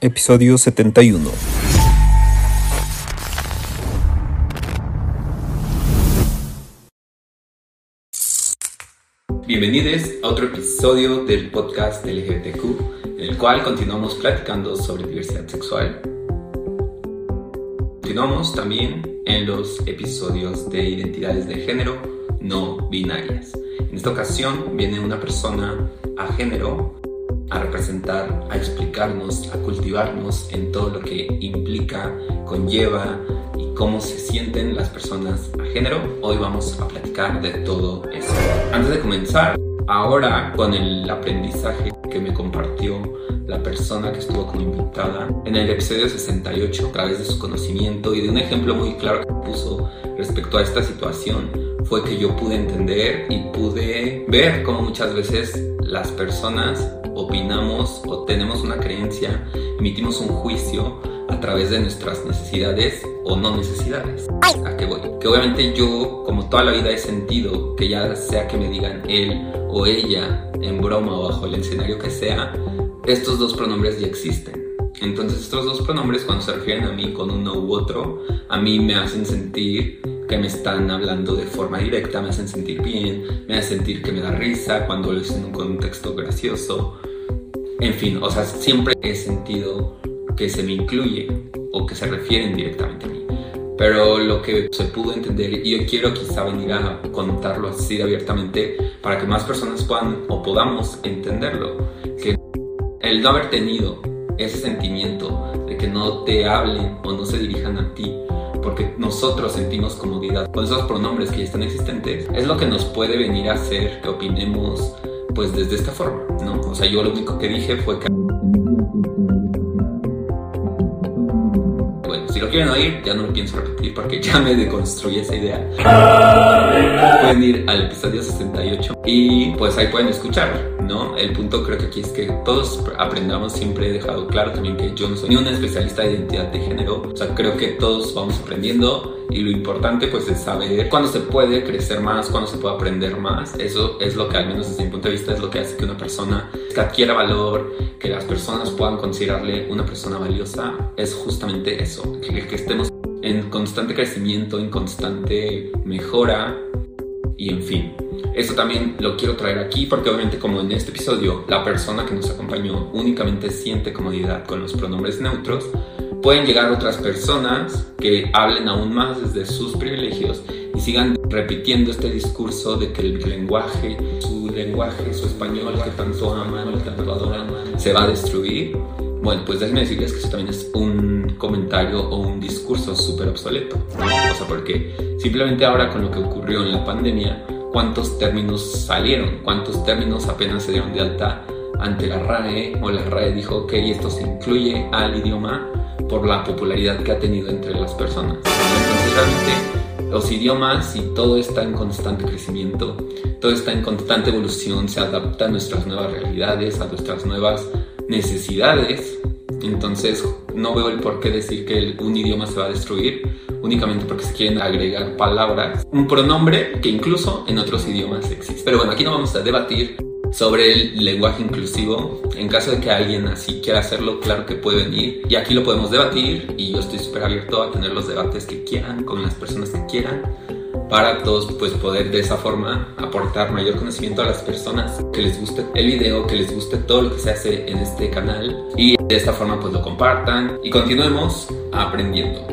Episodio 71. Bienvenidos a otro episodio del podcast LGBTQ, en el cual continuamos platicando sobre diversidad sexual. Continuamos también en los episodios de identidades de género no binarias. En esta ocasión viene una persona a género a representar, a explicarnos, a cultivarnos en todo lo que implica, conlleva y cómo se sienten las personas a género. Hoy vamos a platicar de todo eso. Antes de comenzar, ahora con el aprendizaje que me compartió la persona que estuvo como invitada en el episodio 68 a través de su conocimiento y de un ejemplo muy claro que puso respecto a esta situación fue que yo pude entender y pude ver cómo muchas veces las personas opinamos o tenemos una creencia, emitimos un juicio a través de nuestras necesidades o no necesidades. ¿A qué voy? Que obviamente yo, como toda la vida he sentido que ya sea que me digan él o ella en broma o bajo el escenario que sea, estos dos pronombres ya existen. Entonces estos dos pronombres cuando se refieren a mí con uno u otro, a mí me hacen sentir que me están hablando de forma directa, me hacen sentir bien, me hacen sentir que me da risa cuando lo hice en un contexto gracioso. En fin, o sea, siempre he sentido que se me incluye o que se refieren directamente a mí. Pero lo que se pudo entender, y yo quiero quizá venir a contarlo así abiertamente para que más personas puedan o podamos entenderlo, que el no haber tenido ese sentimiento de que no te hablen o no se dirijan a ti porque nosotros sentimos comodidad con esos pronombres que ya están existentes, es lo que nos puede venir a hacer que opinemos pues desde esta forma, ¿no? O sea, yo lo único que dije fue que... Bueno, si lo quieren oír, ya no lo pienso repetir porque ya me deconstruí esa idea. Pueden ir al episodio 68 y pues ahí pueden escuchar ¿no? El punto creo que aquí es que todos aprendamos, siempre he dejado claro también que yo no soy ni un especialista de identidad de género, o sea, creo que todos vamos aprendiendo y lo importante pues es saber cuándo se puede crecer más, cuándo se puede aprender más, eso es lo que al menos desde mi punto de vista es lo que hace que una persona adquiera valor, que las personas puedan considerarle una persona valiosa, es justamente eso, que, que estemos en constante crecimiento, en constante mejora y en fin. Eso también lo quiero traer aquí porque obviamente como en este episodio la persona que nos acompañó únicamente siente comodidad con los pronombres neutros, pueden llegar otras personas que hablen aún más desde sus privilegios y sigan repitiendo este discurso de que el lenguaje, su lenguaje, su español que tanto aman, que tanto adoran, se va a destruir. Bueno, pues déjenme decirles que eso también es un comentario o un discurso súper obsoleto. O sea, porque simplemente ahora con lo que ocurrió en la pandemia, cuántos términos salieron, cuántos términos apenas se dieron de alta ante la RAE o la RAE dijo, ok, esto se incluye al idioma por la popularidad que ha tenido entre las personas. Entonces realmente los idiomas y todo está en constante crecimiento, todo está en constante evolución, se adapta a nuestras nuevas realidades, a nuestras nuevas necesidades. Entonces no veo el por qué decir que un idioma se va a destruir únicamente porque se quieren agregar palabras, un pronombre que incluso en otros idiomas existe. Pero bueno, aquí no vamos a debatir sobre el lenguaje inclusivo. En caso de que alguien así quiera hacerlo, claro que puede venir y aquí lo podemos debatir y yo estoy súper abierto a tener los debates que quieran con las personas que quieran para todos pues poder de esa forma aportar mayor conocimiento a las personas que les guste el video, que les guste todo lo que se hace en este canal y de esta forma pues lo compartan y continuemos aprendiendo.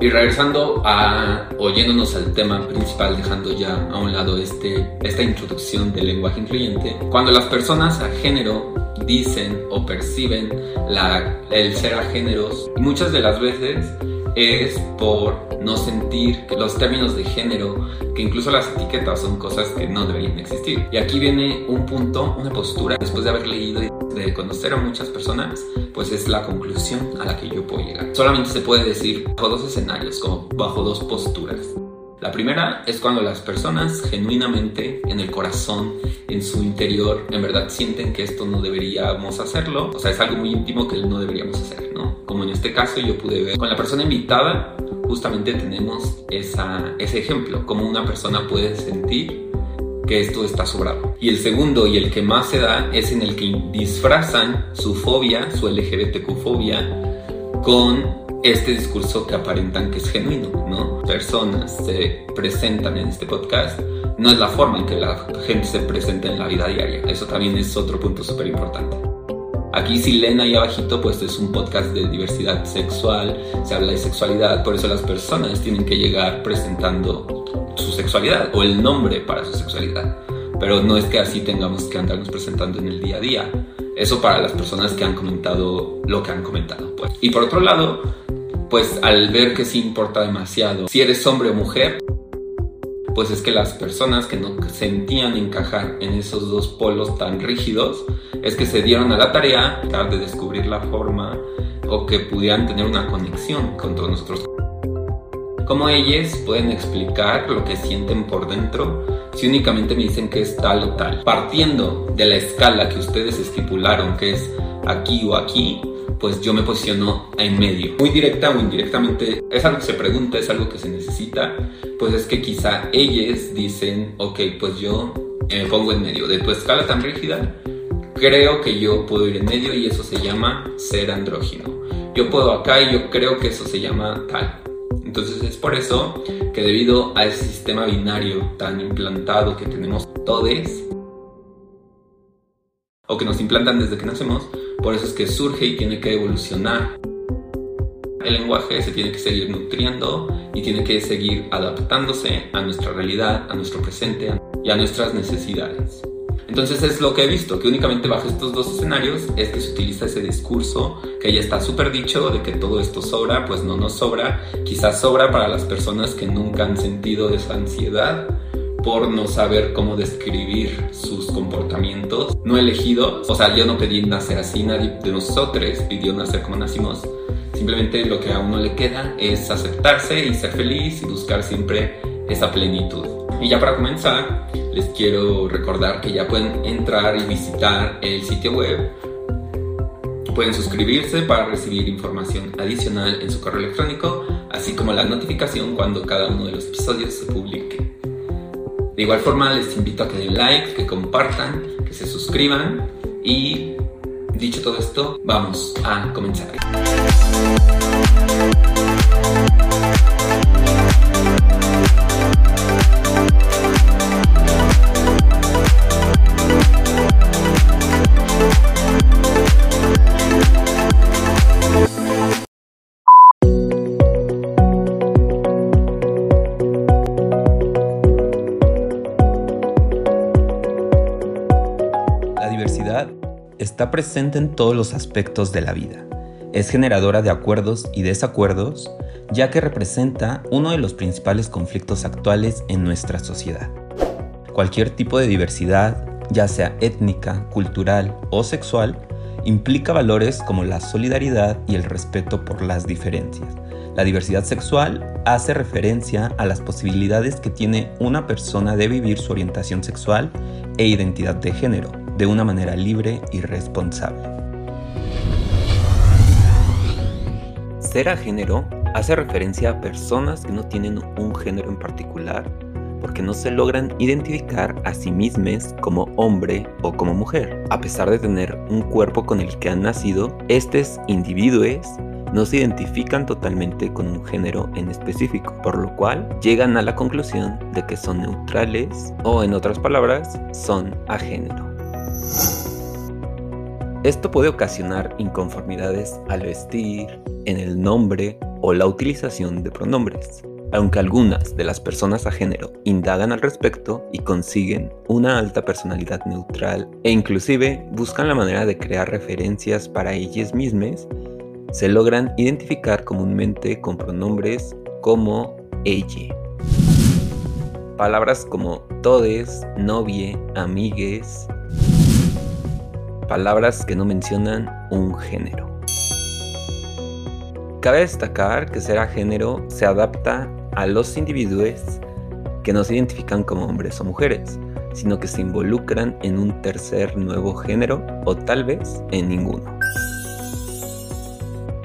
Y regresando a, oyéndonos al tema principal, dejando ya a un lado este, esta introducción del lenguaje incluyente, cuando las personas a género dicen o perciben la, el ser a géneros, muchas de las veces es por no sentir que los términos de género, que incluso las etiquetas son cosas que no deberían existir. Y aquí viene un punto, una postura, después de haber leído y de conocer a muchas personas, pues es la conclusión a la que yo puedo llegar. Solamente se puede decir bajo dos escenarios, como bajo dos posturas. La primera es cuando las personas genuinamente en el corazón, en su interior, en verdad sienten que esto no deberíamos hacerlo. O sea, es algo muy íntimo que no deberíamos hacer, ¿no? Como en este caso yo pude ver con la persona invitada, justamente tenemos ese ejemplo, como una persona puede sentir que esto está sobrado. Y el segundo y el que más se da es en el que disfrazan su fobia, su LGBTQ-fobia, con este discurso que aparentan que es genuino, ¿no? Personas se presentan en este podcast, no es la forma en que la gente se presenta en la vida diaria. Eso también es otro punto súper importante. Aquí si leen ahí abajito, pues es un podcast de diversidad sexual, se habla de sexualidad, por eso las personas tienen que llegar presentando su sexualidad o el nombre para su sexualidad. Pero no es que así tengamos que andarnos presentando en el día a día. Eso para las personas que han comentado lo que han comentado. Pues. Y por otro lado, pues al ver que sí importa demasiado si eres hombre o mujer, pues es que las personas que no sentían encajar en esos dos polos tan rígidos, es que se dieron a la tarea de descubrir la forma o que pudieran tener una conexión con todos nosotros. ¿Cómo ellas pueden explicar lo que sienten por dentro si únicamente me dicen que es tal o tal? Partiendo de la escala que ustedes estipularon, que es aquí o aquí, pues yo me posiciono en medio. Muy directa o indirectamente, es algo que se pregunta, es algo que se necesita, pues es que quizá ellas dicen, ok, pues yo me pongo en medio de tu escala tan rígida, creo que yo puedo ir en medio y eso se llama ser andrógino. Yo puedo acá y yo creo que eso se llama tal. Entonces es por eso que debido a ese sistema binario tan implantado que tenemos todos, o que nos implantan desde que nacemos, por eso es que surge y tiene que evolucionar. El lenguaje se tiene que seguir nutriendo y tiene que seguir adaptándose a nuestra realidad, a nuestro presente y a nuestras necesidades. Entonces es lo que he visto, que únicamente bajo estos dos escenarios es que se utiliza ese discurso que ya está súper dicho de que todo esto sobra, pues no nos sobra, quizás sobra para las personas que nunca han sentido esa ansiedad por no saber cómo describir sus comportamientos no elegidos. O sea, yo no pedí nacer así, nadie de nosotros pidió nacer como nacimos. Simplemente lo que a uno le queda es aceptarse y ser feliz y buscar siempre esa plenitud. Y ya para comenzar, les quiero recordar que ya pueden entrar y visitar el sitio web. Pueden suscribirse para recibir información adicional en su correo electrónico, así como la notificación cuando cada uno de los episodios se publique. De igual forma les invito a que den like, que compartan, que se suscriban y dicho todo esto, vamos a comenzar. Está presente en todos los aspectos de la vida. Es generadora de acuerdos y desacuerdos, ya que representa uno de los principales conflictos actuales en nuestra sociedad. Cualquier tipo de diversidad, ya sea étnica, cultural o sexual, implica valores como la solidaridad y el respeto por las diferencias. La diversidad sexual hace referencia a las posibilidades que tiene una persona de vivir su orientación sexual e identidad de género, de una manera libre y responsable. Ser a género hace referencia a personas que no tienen un género en particular porque no se logran identificar a sí mismas como hombre o como mujer. A pesar de tener un cuerpo con el que han nacido, estos individuos no se identifican totalmente con un género en específico, por lo cual llegan a la conclusión de que son neutrales o en otras palabras, son a género. Esto puede ocasionar inconformidades al vestir, en el nombre o la utilización de pronombres, aunque algunas de las personas a género indagan al respecto y consiguen una alta personalidad neutral e inclusive buscan la manera de crear referencias para ellas mismas, se logran identificar comúnmente con pronombres como ella. Palabras como todes, novie, amigues, palabras que no mencionan un género. Cabe destacar que ser a género se adapta a los individuos que no se identifican como hombres o mujeres, sino que se involucran en un tercer nuevo género o tal vez en ninguno.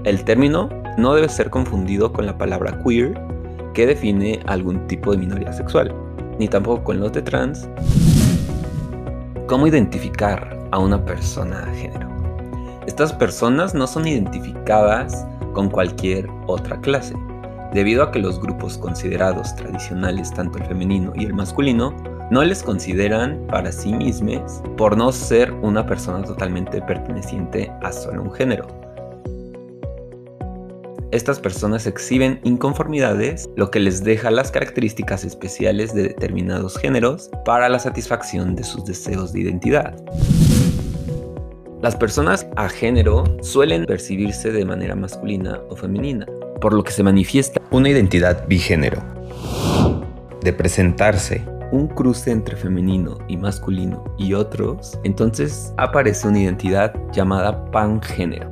El término no debe ser confundido con la palabra queer, que define algún tipo de minoría sexual, ni tampoco con los de trans, ¿Cómo identificar a una persona de género? Estas personas no son identificadas con cualquier otra clase, debido a que los grupos considerados tradicionales, tanto el femenino y el masculino, no les consideran para sí mismos por no ser una persona totalmente perteneciente a solo un género. Estas personas exhiben inconformidades, lo que les deja las características especiales de determinados géneros para la satisfacción de sus deseos de identidad. Las personas a género suelen percibirse de manera masculina o femenina, por lo que se manifiesta una identidad bigénero. De presentarse un cruce entre femenino y masculino y otros, entonces aparece una identidad llamada pangénero.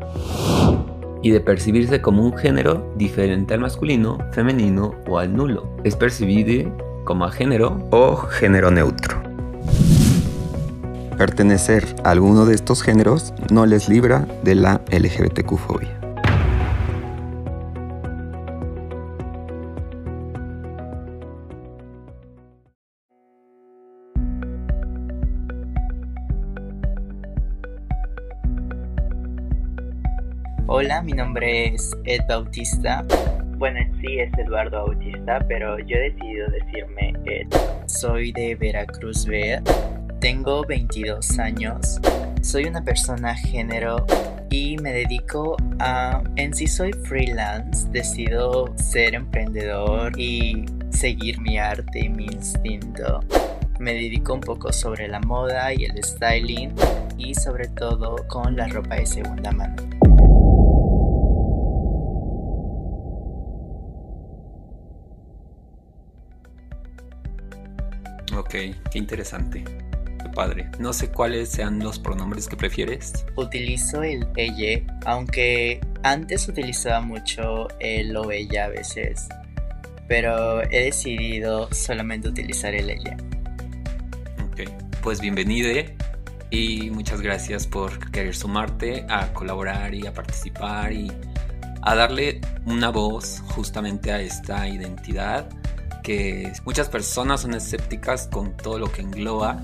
Y de percibirse como un género diferente al masculino, femenino o al nulo. Es percibido como a género o género neutro. Pertenecer a alguno de estos géneros no les libra de la LGBTQ-fobia. Hola, mi nombre es Ed Bautista. Bueno, en sí es Eduardo Bautista, pero yo he decidido decirme Ed. Soy de Veracruz, Ver. Tengo 22 años. Soy una persona género y me dedico a... En sí soy freelance. Decido ser emprendedor y seguir mi arte y mi instinto. Me dedico un poco sobre la moda y el styling y sobre todo con la ropa de segunda mano. Ok, qué interesante. Qué padre. No sé cuáles sean los pronombres que prefieres. Utilizo el ella, aunque antes utilizaba mucho el o ella a veces, pero he decidido solamente utilizar el ella. Ok, pues bienvenido y muchas gracias por querer sumarte a colaborar y a participar y a darle una voz justamente a esta identidad que muchas personas son escépticas con todo lo que engloba,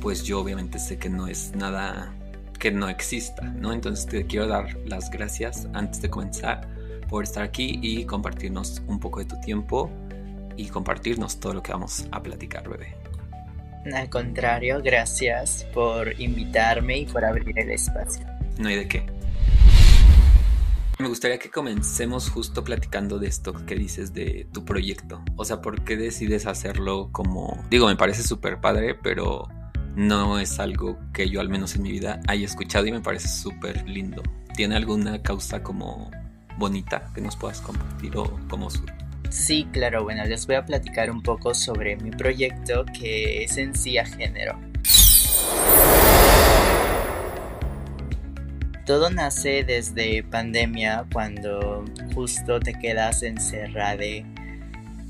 pues yo obviamente sé que no es nada que no exista, ¿no? Entonces te quiero dar las gracias antes de comenzar por estar aquí y compartirnos un poco de tu tiempo y compartirnos todo lo que vamos a platicar, bebé. Al contrario, gracias por invitarme y por abrir el espacio. No hay de qué. Me gustaría que comencemos justo platicando de esto que dices de tu proyecto. O sea, ¿por qué decides hacerlo como... Digo, me parece súper padre, pero no es algo que yo al menos en mi vida haya escuchado y me parece súper lindo. ¿Tiene alguna causa como bonita que nos puedas compartir o surge? Sí, claro, bueno, les voy a platicar un poco sobre mi proyecto que es en sí a género. Todo nace desde pandemia cuando justo te quedas encerrado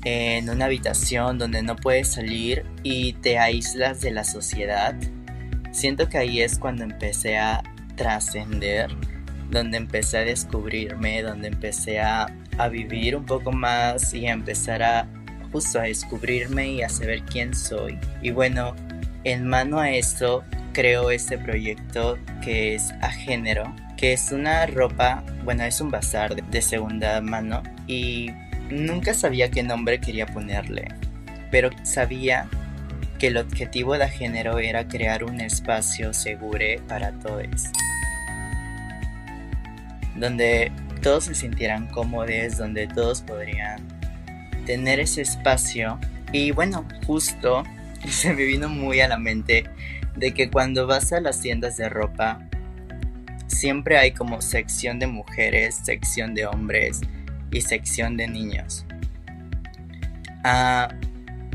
en una habitación donde no puedes salir y te aíslas de la sociedad. Siento que ahí es cuando empecé a trascender, donde empecé a descubrirme, donde empecé a, a, vivir un poco más y a empezar a justo a descubrirme y a saber quién soy. Y bueno, en mano a esto creo este proyecto que es a género, que es una ropa, bueno, es un bazar de segunda mano y nunca sabía qué nombre quería ponerle, pero sabía que el objetivo de género era crear un espacio seguro para todos, donde todos se sintieran cómodos, donde todos podrían tener ese espacio. Y bueno, justo se me vino muy a la mente de que cuando vas a las tiendas de ropa, siempre hay como sección de mujeres, sección de hombres y sección de niños. Ah,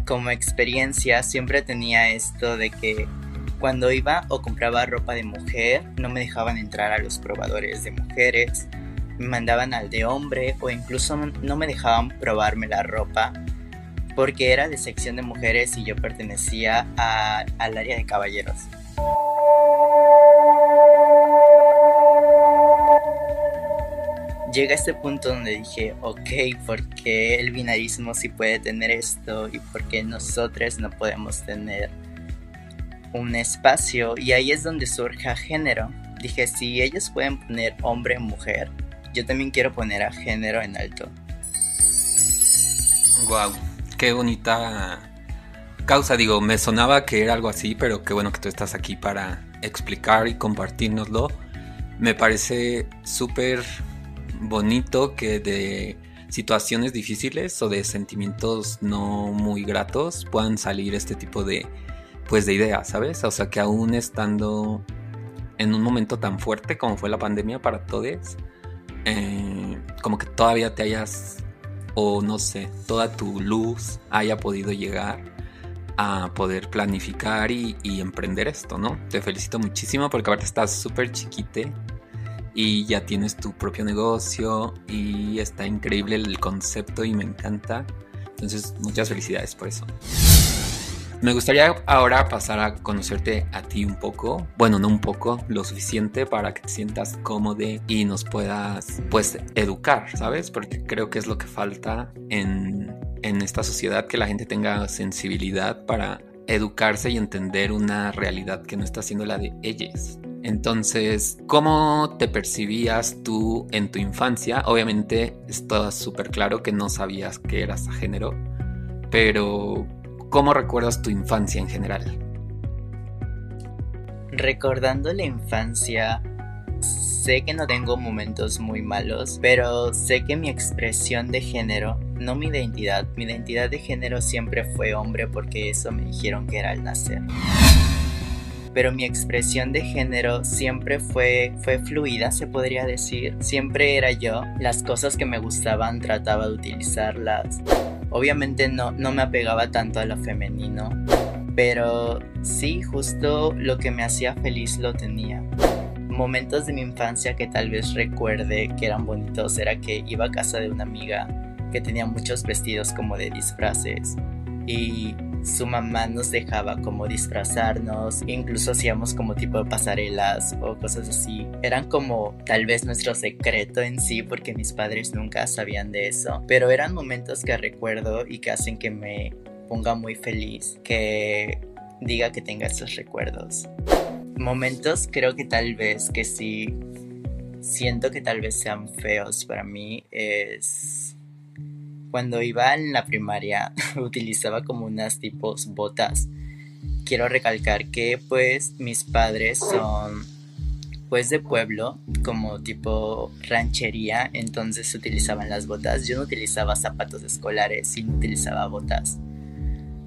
como experiencia siempre tenía esto de que cuando iba o compraba ropa de mujer no me dejaban entrar a los probadores de mujeres, me mandaban al de hombre o incluso no me dejaban probarme la ropa porque era de sección de mujeres y yo pertenecía al área de caballeros. Llega este punto donde dije, ok, ¿por qué el binarismo sí puede tener esto y por qué nosotros no podemos tener? un espacio y ahí es donde surge género. Dije, si ellos pueden poner hombre, mujer, yo también quiero poner a género en alto. Wow, qué bonita causa. Digo, me sonaba que era algo así, pero qué bueno que tú estás aquí para explicar y compartirnoslo. Me parece súper bonito que de situaciones difíciles o de sentimientos no muy gratos puedan salir este tipo de pues de ideas, ¿sabes? O sea, que aún estando en un momento tan fuerte como fue la pandemia para todos, eh, como que todavía te hayas, o no sé, toda tu luz haya podido llegar a poder planificar y, emprender esto, ¿no? Te felicito muchísimo porque ahora estás súper chiquite y ya tienes tu propio negocio y está increíble el concepto y me encanta. Entonces, muchas felicidades por eso. Me gustaría ahora pasar a conocerte a ti un poco, bueno, no un poco, lo suficiente para que te sientas cómodo y nos puedas, pues, educar, ¿sabes? Porque creo que es lo que falta en, en esta sociedad, que la gente tenga sensibilidad para educarse y entender una realidad que no está siendo la de ellas. Entonces, ¿cómo te percibías tú en tu infancia? Obviamente, está súper claro que no sabías que eras a género, pero ¿Cómo recuerdas tu infancia en general? Recordando la infancia, sé que no tengo momentos muy malos, pero sé que mi expresión de género, no mi identidad, mi identidad de género siempre fue hombre porque eso me dijeron que era al nacer. Pero mi expresión de género siempre fue, fue fluida, se podría decir. Siempre era yo. Las cosas que me gustaban trataba de utilizarlas Obviamente no, no me apegaba tanto a lo femenino, pero sí, justo lo que me hacía feliz lo tenía. Momentos de mi infancia que tal vez recuerde que eran bonitos era que iba a casa de una amiga que tenía muchos vestidos como de disfraces y su mamá nos dejaba como disfrazarnos, incluso hacíamos como tipo de pasarelas o cosas así. Eran como tal vez nuestro secreto en sí porque mis padres nunca sabían de eso, pero eran momentos que recuerdo y que hacen que me ponga muy feliz, que diga que tenga esos recuerdos. Momentos creo que tal vez que sí siento que tal vez sean feos para mí es cuando iba en la primaria utilizaba como unas tipos botas. Quiero recalcar que pues mis padres son pues de pueblo, como tipo ranchería, entonces utilizaban las botas. Yo no utilizaba zapatos escolares, sino utilizaba botas.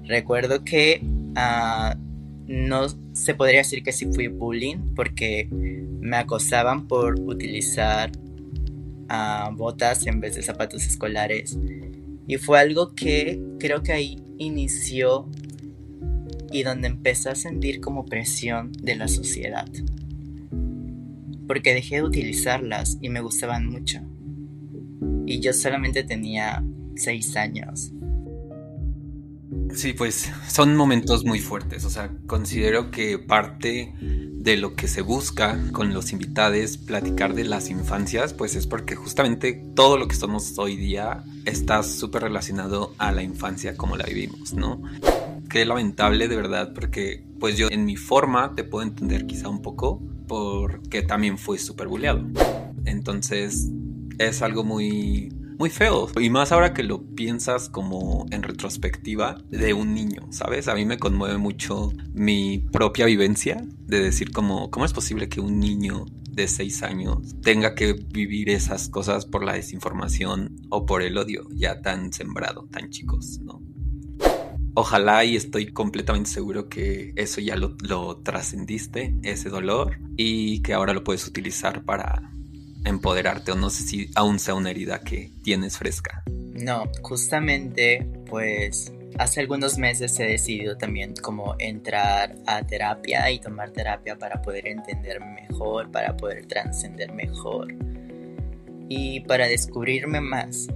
Recuerdo que ah, no se podría decir que sí fui bullying porque me acosaban por utilizar ah, botas en vez de zapatos escolares. Y fue algo que creo que ahí inició y donde empecé a sentir como presión de la sociedad. Porque dejé de utilizarlas y me gustaban mucho. Y yo solamente tenía seis años. Sí, pues son momentos muy fuertes. O sea, considero que parte de lo que se busca con los invitados, platicar de las infancias, pues es porque justamente todo lo que somos hoy día está súper relacionado a la infancia como la vivimos, ¿no? Qué lamentable de verdad, porque pues yo en mi forma te puedo entender quizá un poco, porque también fui súper bulleado. Entonces es algo muy muy feo. Y más ahora que lo piensas como en retrospectiva de un niño, ¿sabes? A mí me conmueve mucho mi propia vivencia de decir como, ¿cómo es posible que un niño de seis años tenga que vivir esas cosas por la desinformación o por el odio ya tan sembrado, tan chicos, ¿no? Ojalá y estoy completamente seguro que eso ya lo, lo trascendiste, ese dolor, y que ahora lo puedes utilizar para empoderarte o no sé si aún sea una herida que tienes fresca. No, justamente pues hace algunos meses he decidido también como entrar a terapia y tomar terapia para poder entender mejor, para poder trascender mejor y para descubrirme más.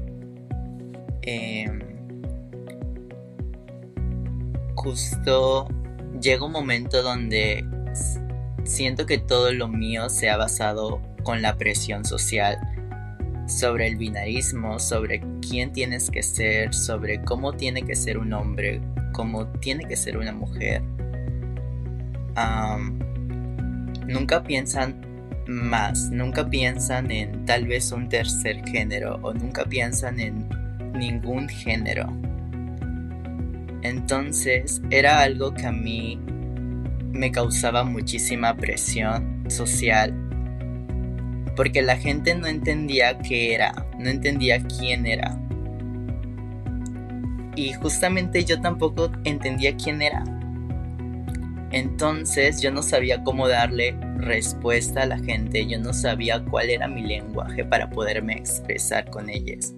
Em, justo llega un momento donde siento que todo lo mío se ha basado con la presión social sobre el binarismo, sobre quién tienes que ser, sobre cómo tiene que ser un hombre, cómo tiene que ser una mujer. nunca piensan más, nunca piensan en tal vez un tercer género o nunca piensan en ningún género. Entonces era algo que a mí me causaba muchísima presión social porque la gente no entendía qué era, no entendía quién era. Y justamente yo tampoco entendía quién era. Entonces yo no sabía cómo darle respuesta a la gente, yo no sabía cuál era mi lenguaje para poderme expresar con ellas.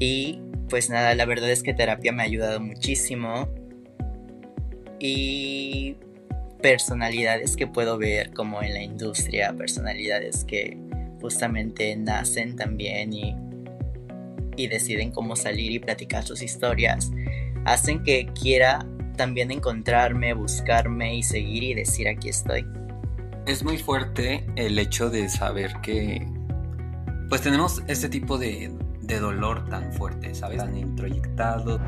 Y pues nada, la verdad es que terapia me ha ayudado muchísimo. Y personalidades que puedo ver como en la industria, personalidades que justamente nacen también y, y deciden cómo salir y platicar sus historias, hacen que quiera también encontrarme, buscarme y seguir y decir aquí estoy. Es muy fuerte el hecho de saber que pues tenemos este tipo de, de dolor tan fuerte, ¿sabes? Tan introyectado.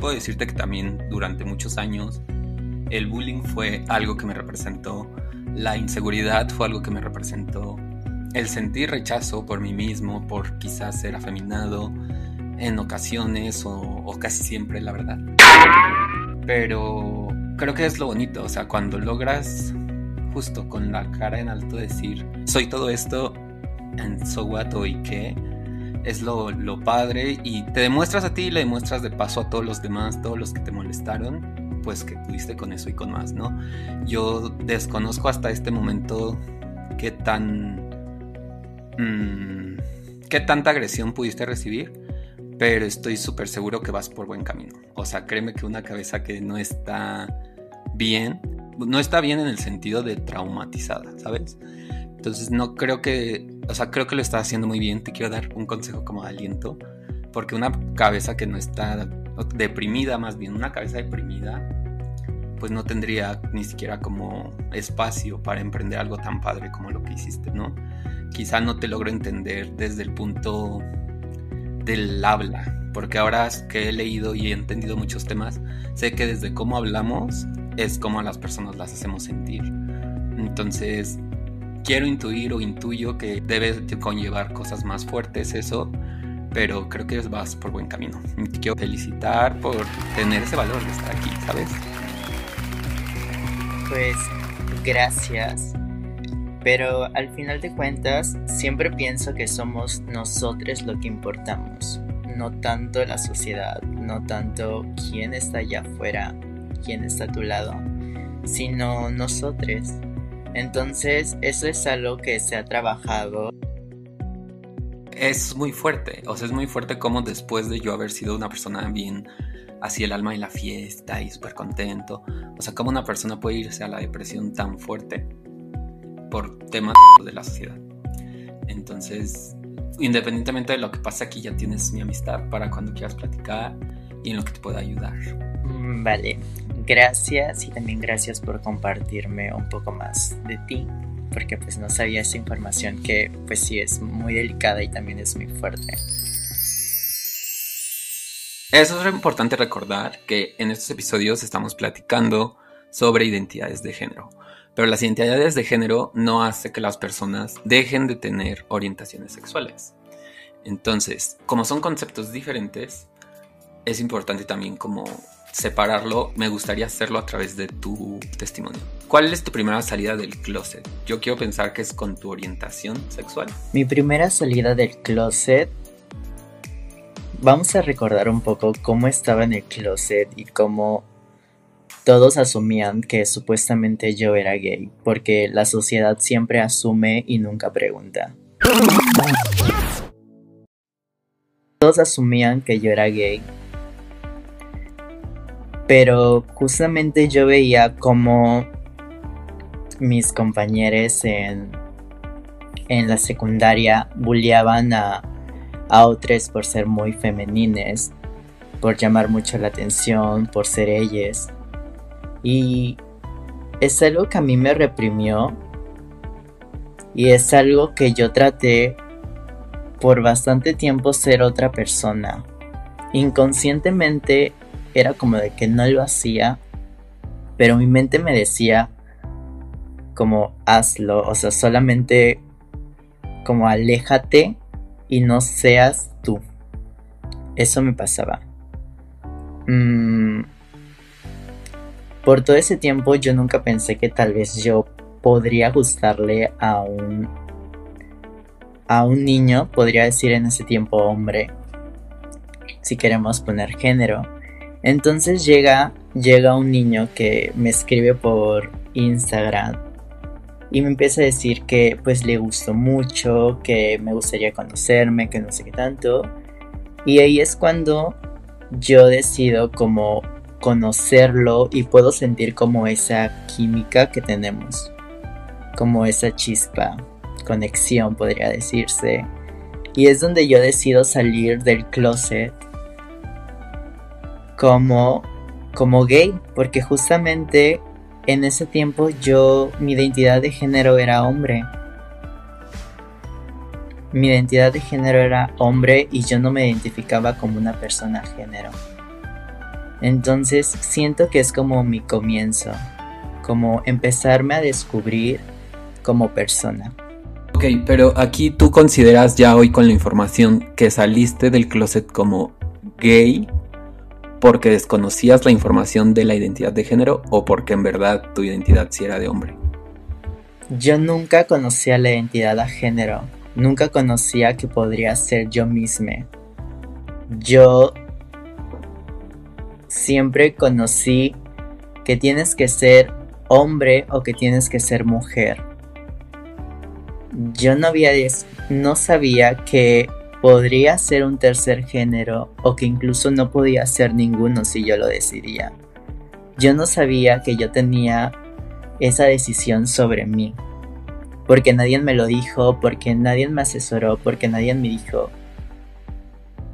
Puedo decirte que también durante muchos años el bullying fue algo que me representó, la inseguridad fue algo que me representó, el sentir rechazo por mí mismo, por quizás ser afeminado en ocasiones o, casi siempre, la verdad. Pero creo que es lo bonito, o sea, cuando logras justo con la cara en alto decir, soy todo esto, en so what y qué, es lo, lo padre y te demuestras a ti y le demuestras de paso a todos los demás, todos los que te molestaron pues que pudiste con eso y con más, ¿no? Yo desconozco hasta este momento qué tan... Mm, qué tanta agresión pudiste recibir, pero estoy súper seguro que vas por buen camino. O sea, créeme que una cabeza que no está bien, no está bien en el sentido de traumatizada, ¿sabes? Entonces no creo que, o sea, creo que lo estás haciendo muy bien. Te quiero dar un consejo como de aliento, porque una cabeza que no está deprimida más bien, una cabeza deprimida, pues no tendría ni siquiera como espacio para emprender algo tan padre como lo que hiciste, ¿no? Quizá no te logro entender desde el punto del habla, porque ahora que he leído y he entendido muchos temas, sé que desde cómo hablamos es como a las personas las hacemos sentir. Entonces, quiero intuir o intuyo que debe conllevar cosas más fuertes eso, pero creo que vas por buen camino. Te quiero felicitar por tener ese valor de estar aquí, ¿sabes? Pues gracias. Pero al final de cuentas, siempre pienso que somos nosotros lo que importamos, no tanto la sociedad, no tanto quién está allá afuera, quién está a tu lado, sino nosotros. Entonces, eso es algo que se ha trabajado es muy fuerte. O sea, es muy fuerte como después de yo haber sido una persona bien así el alma y la fiesta y súper contento. O sea, como una persona puede irse a la depresión tan fuerte por temas de la sociedad. Entonces, independientemente de lo que pase aquí, ya tienes mi amistad para cuando quieras platicar y en lo que te pueda ayudar. Mm, vale, gracias y también gracias por compartirme un poco más de ti porque pues no sabía esa información que pues sí es muy delicada y también es muy fuerte. Eso es importante recordar que en estos episodios estamos platicando sobre identidades de género, pero las identidades de género no hace que las personas dejen de tener orientaciones sexuales. Entonces, como son conceptos diferentes, es importante también como separarlo, me gustaría hacerlo a través de tu testimonio. ¿Cuál es tu primera salida del closet? Yo quiero pensar que es con tu orientación sexual. Mi primera salida del closet... Vamos a recordar un poco cómo estaba en el closet y cómo todos asumían que supuestamente yo era gay, porque la sociedad siempre asume y nunca pregunta. Todos asumían que yo era gay pero justamente yo veía como mis compañeros en, en la secundaria bulleaban a, a otros por ser muy femenines, por llamar mucho la atención, por ser ellas. Y es algo que a mí me reprimió y es algo que yo traté por bastante tiempo ser otra persona. Inconscientemente era como de que no lo hacía, pero mi mente me decía como hazlo, o sea, solamente como aléjate y no seas tú. Eso me pasaba. Mm, por todo ese tiempo yo nunca pensé que tal vez yo podría gustarle a un a un niño, podría decir en ese tiempo hombre, si queremos poner género. Entonces llega llega un niño que me escribe por Instagram y me empieza a decir que pues le gustó mucho, que me gustaría conocerme, que no sé qué tanto. Y ahí es cuando yo decido como conocerlo y puedo sentir como esa química que tenemos, como esa chispa, conexión podría decirse. Y es donde yo decido salir del closet como como gay, porque justamente en ese tiempo yo mi identidad de género era hombre. Mi identidad de género era hombre y yo no me identificaba como una persona género. Entonces siento que es como mi comienzo, como empezarme a descubrir como persona. Ok, pero aquí tú consideras ya hoy con la información que saliste del closet como gay porque desconocías la información de la identidad de género o porque en verdad tu identidad sí era de hombre? Yo nunca conocía la identidad de género, nunca conocía que podría ser yo misma. Yo siempre conocí que tienes que ser hombre o que tienes que ser mujer. Yo no había no sabía que podría ser un tercer género o que incluso no podía ser ninguno si yo lo decidía. Yo no sabía que yo tenía esa decisión sobre mí, porque nadie me lo dijo, porque nadie me asesoró, porque nadie me dijo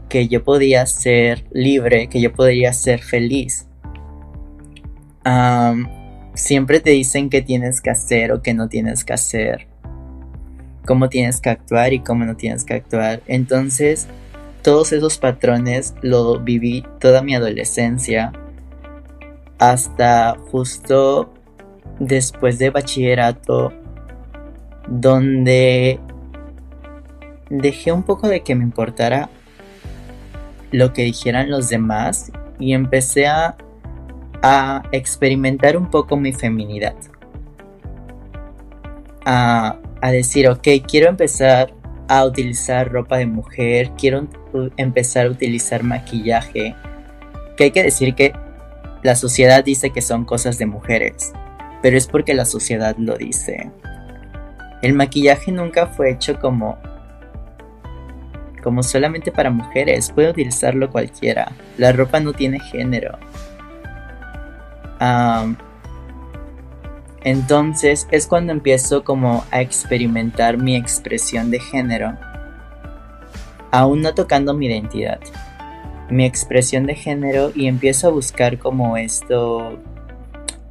que yo podía ser libre, que yo podría ser feliz. siempre te dicen qué tienes que hacer o qué no tienes que hacer cómo tienes que actuar y cómo no tienes que actuar. Entonces, todos esos patrones lo viví toda mi adolescencia hasta justo después de bachillerato donde dejé un poco de que me importara lo que dijeran los demás y empecé a, a experimentar un poco mi feminidad. A a decir, ok, quiero empezar a utilizar ropa de mujer, quiero empezar a utilizar maquillaje, que hay que decir que la sociedad dice que son cosas de mujeres, pero es porque la sociedad lo dice. El maquillaje nunca fue hecho como como solamente para mujeres, puede utilizarlo cualquiera. La ropa no tiene género. Entonces es cuando empiezo como a experimentar mi expresión de género, aún no tocando mi identidad, mi expresión de género y empiezo a buscar como esto,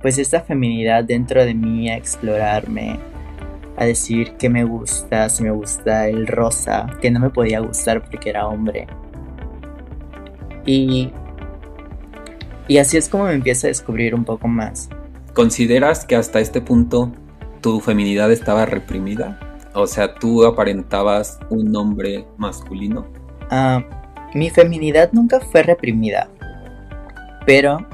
pues esta feminidad dentro de mí, a explorarme, a decir que me gusta, si me gusta el rosa, que no me podía gustar porque era hombre. Y, y así es como me empiezo a descubrir un poco más. ¿Consideras que hasta este punto tu feminidad estaba reprimida? O sea, tú aparentabas un hombre masculino. Ah, mi feminidad nunca fue reprimida, pero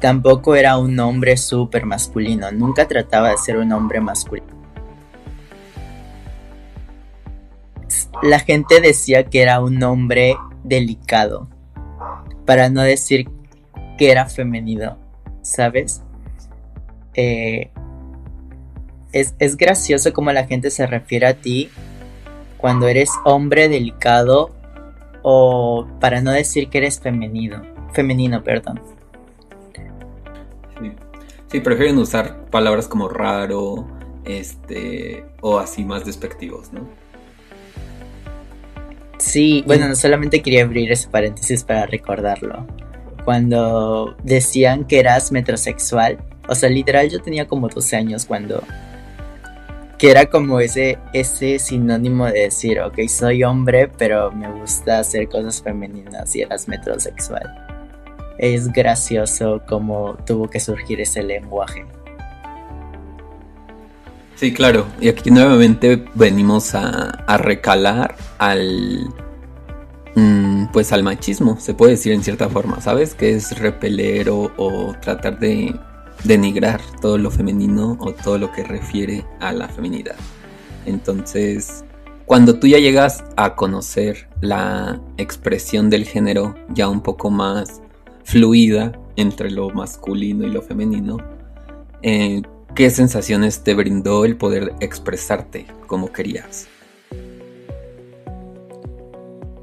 tampoco era un hombre súper masculino. Nunca trataba de ser un hombre masculino. La gente decía que era un hombre delicado, para no decir que era femenino, ¿sabes? Eh, es, es, gracioso como la gente se refiere a ti cuando eres hombre delicado o para no decir que eres femenino, femenino, perdón. Sí. prefieren usar palabras como raro, este, o así más despectivos, ¿no? Sí, bueno, no solamente quería abrir ese paréntesis para recordarlo. Cuando decían que eras metrosexual, o sea, literal yo tenía como 12 años cuando... Que era como ese, ese sinónimo de decir, ok, soy hombre, pero me gusta hacer cosas femeninas y eras metrosexual. es gracioso cómo tuvo que surgir ese lenguaje. Sí, claro. Y aquí nuevamente venimos a, recalar al. Mm, pues al machismo, se puede decir en cierta forma, ¿sabes? Que es repeler o, tratar de denigrar todo lo femenino o todo lo que refiere a la feminidad. Entonces, cuando tú ya llegas a conocer la expresión del género ya un poco más fluida entre lo masculino y lo femenino, eh, ¿qué sensaciones te brindó el poder expresarte como querías?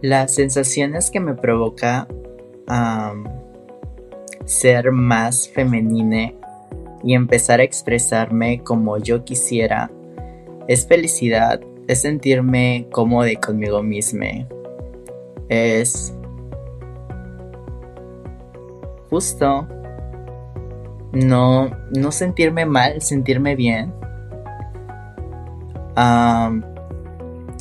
Las sensaciones que me provoca ser más femenine y empezar a expresarme como yo quisiera es felicidad, es sentirme cómodo conmigo misma, es justo no, no sentirme mal, sentirme bien.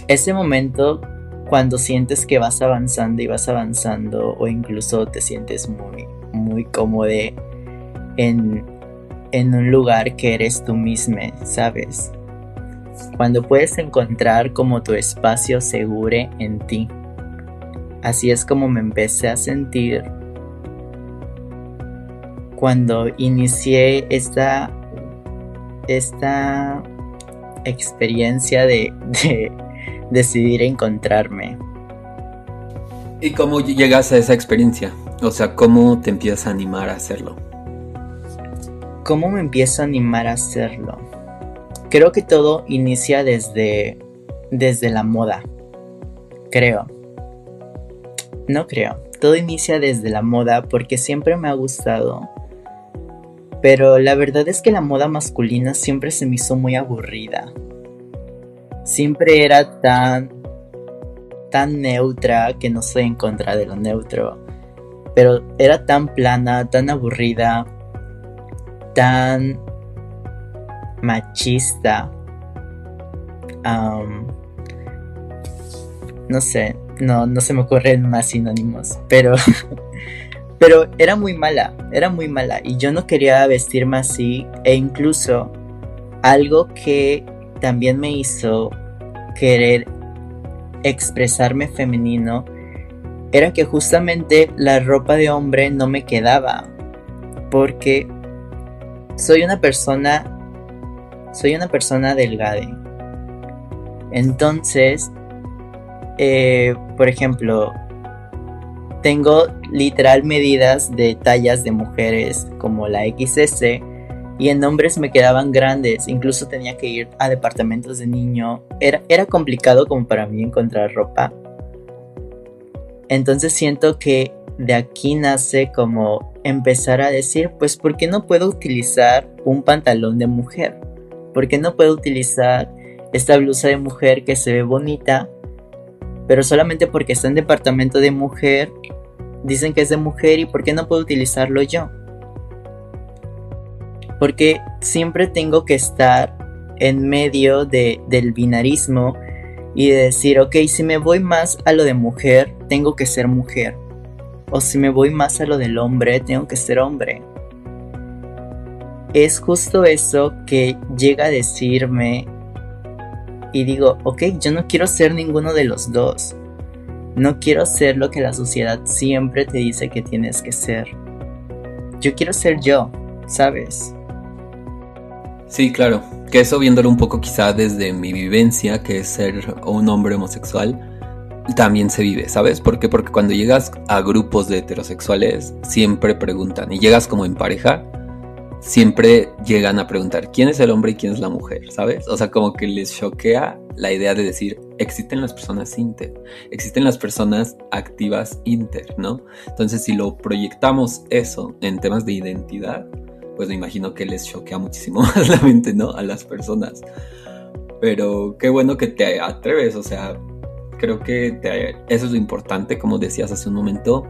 ese momento cuando sientes que vas avanzando y vas avanzando o incluso te sientes muy, muy cómodo en, en un lugar que eres tú mismo, ¿sabes? Cuando puedes encontrar como tu espacio seguro en ti. Así es como me empecé a sentir cuando inicié esta, esta experiencia de, decidir encontrarme. ¿Y cómo llegas a esa experiencia? O sea, ¿cómo te empiezas a animar a hacerlo? ¿Cómo me empiezo a animar a hacerlo? Creo que todo inicia desde, desde la moda. Creo. No creo. Todo inicia desde la moda porque siempre me ha gustado pero la verdad es que la moda masculina siempre se me hizo muy aburrida. Siempre era tan tan neutra que no soy en contra de lo neutro, pero era tan plana, tan aburrida, tan machista. no sé, no, no se me ocurren más sinónimos, pero Pero era muy mala, era muy mala y yo no quería vestirme así e incluso algo que también me hizo querer expresarme femenino era que justamente la ropa de hombre no me quedaba porque soy una persona soy una persona delgada entonces eh, por ejemplo tengo literal medidas de tallas de mujeres como la XS y en hombres me quedaban grandes, incluso tenía que ir a departamentos de niño. Era, era complicado como para mí encontrar ropa. Entonces siento que de aquí nace como empezar a decir, pues, ¿por qué no puedo utilizar un pantalón de mujer? ¿Por qué no puedo utilizar esta blusa de mujer que se ve bonita pero solamente porque está en departamento de mujer, dicen que es de mujer y por qué no puedo utilizarlo yo. Porque siempre tengo que estar en medio de, del binarismo y de decir, ok, si me voy más a lo de mujer, tengo que ser mujer. O si me voy más a lo del hombre, tengo que ser hombre. Es justo eso que llega a decirme y digo, ok, yo no quiero ser ninguno de los dos. No quiero ser lo que la sociedad siempre te dice que tienes que ser. Yo quiero ser yo, ¿sabes? Sí, claro. Que eso viéndolo un poco quizá desde mi vivencia, que es ser un hombre homosexual, también se vive, ¿sabes? ¿Por? Porque cuando llegas a grupos de heterosexuales, siempre preguntan, y llegas como en pareja, siempre llegan a preguntar quién es el hombre y quién es la mujer, ¿sabes? O sea, como que les choquea la idea de decir, existen las personas inter, existen las personas activas inter, ¿no? Entonces, si lo proyectamos eso en temas de identidad, pues me imagino que les choquea muchísimo más la mente, ¿no? A las personas. Pero qué bueno que te atreves, o sea, creo que eso es lo importante, como decías hace un momento,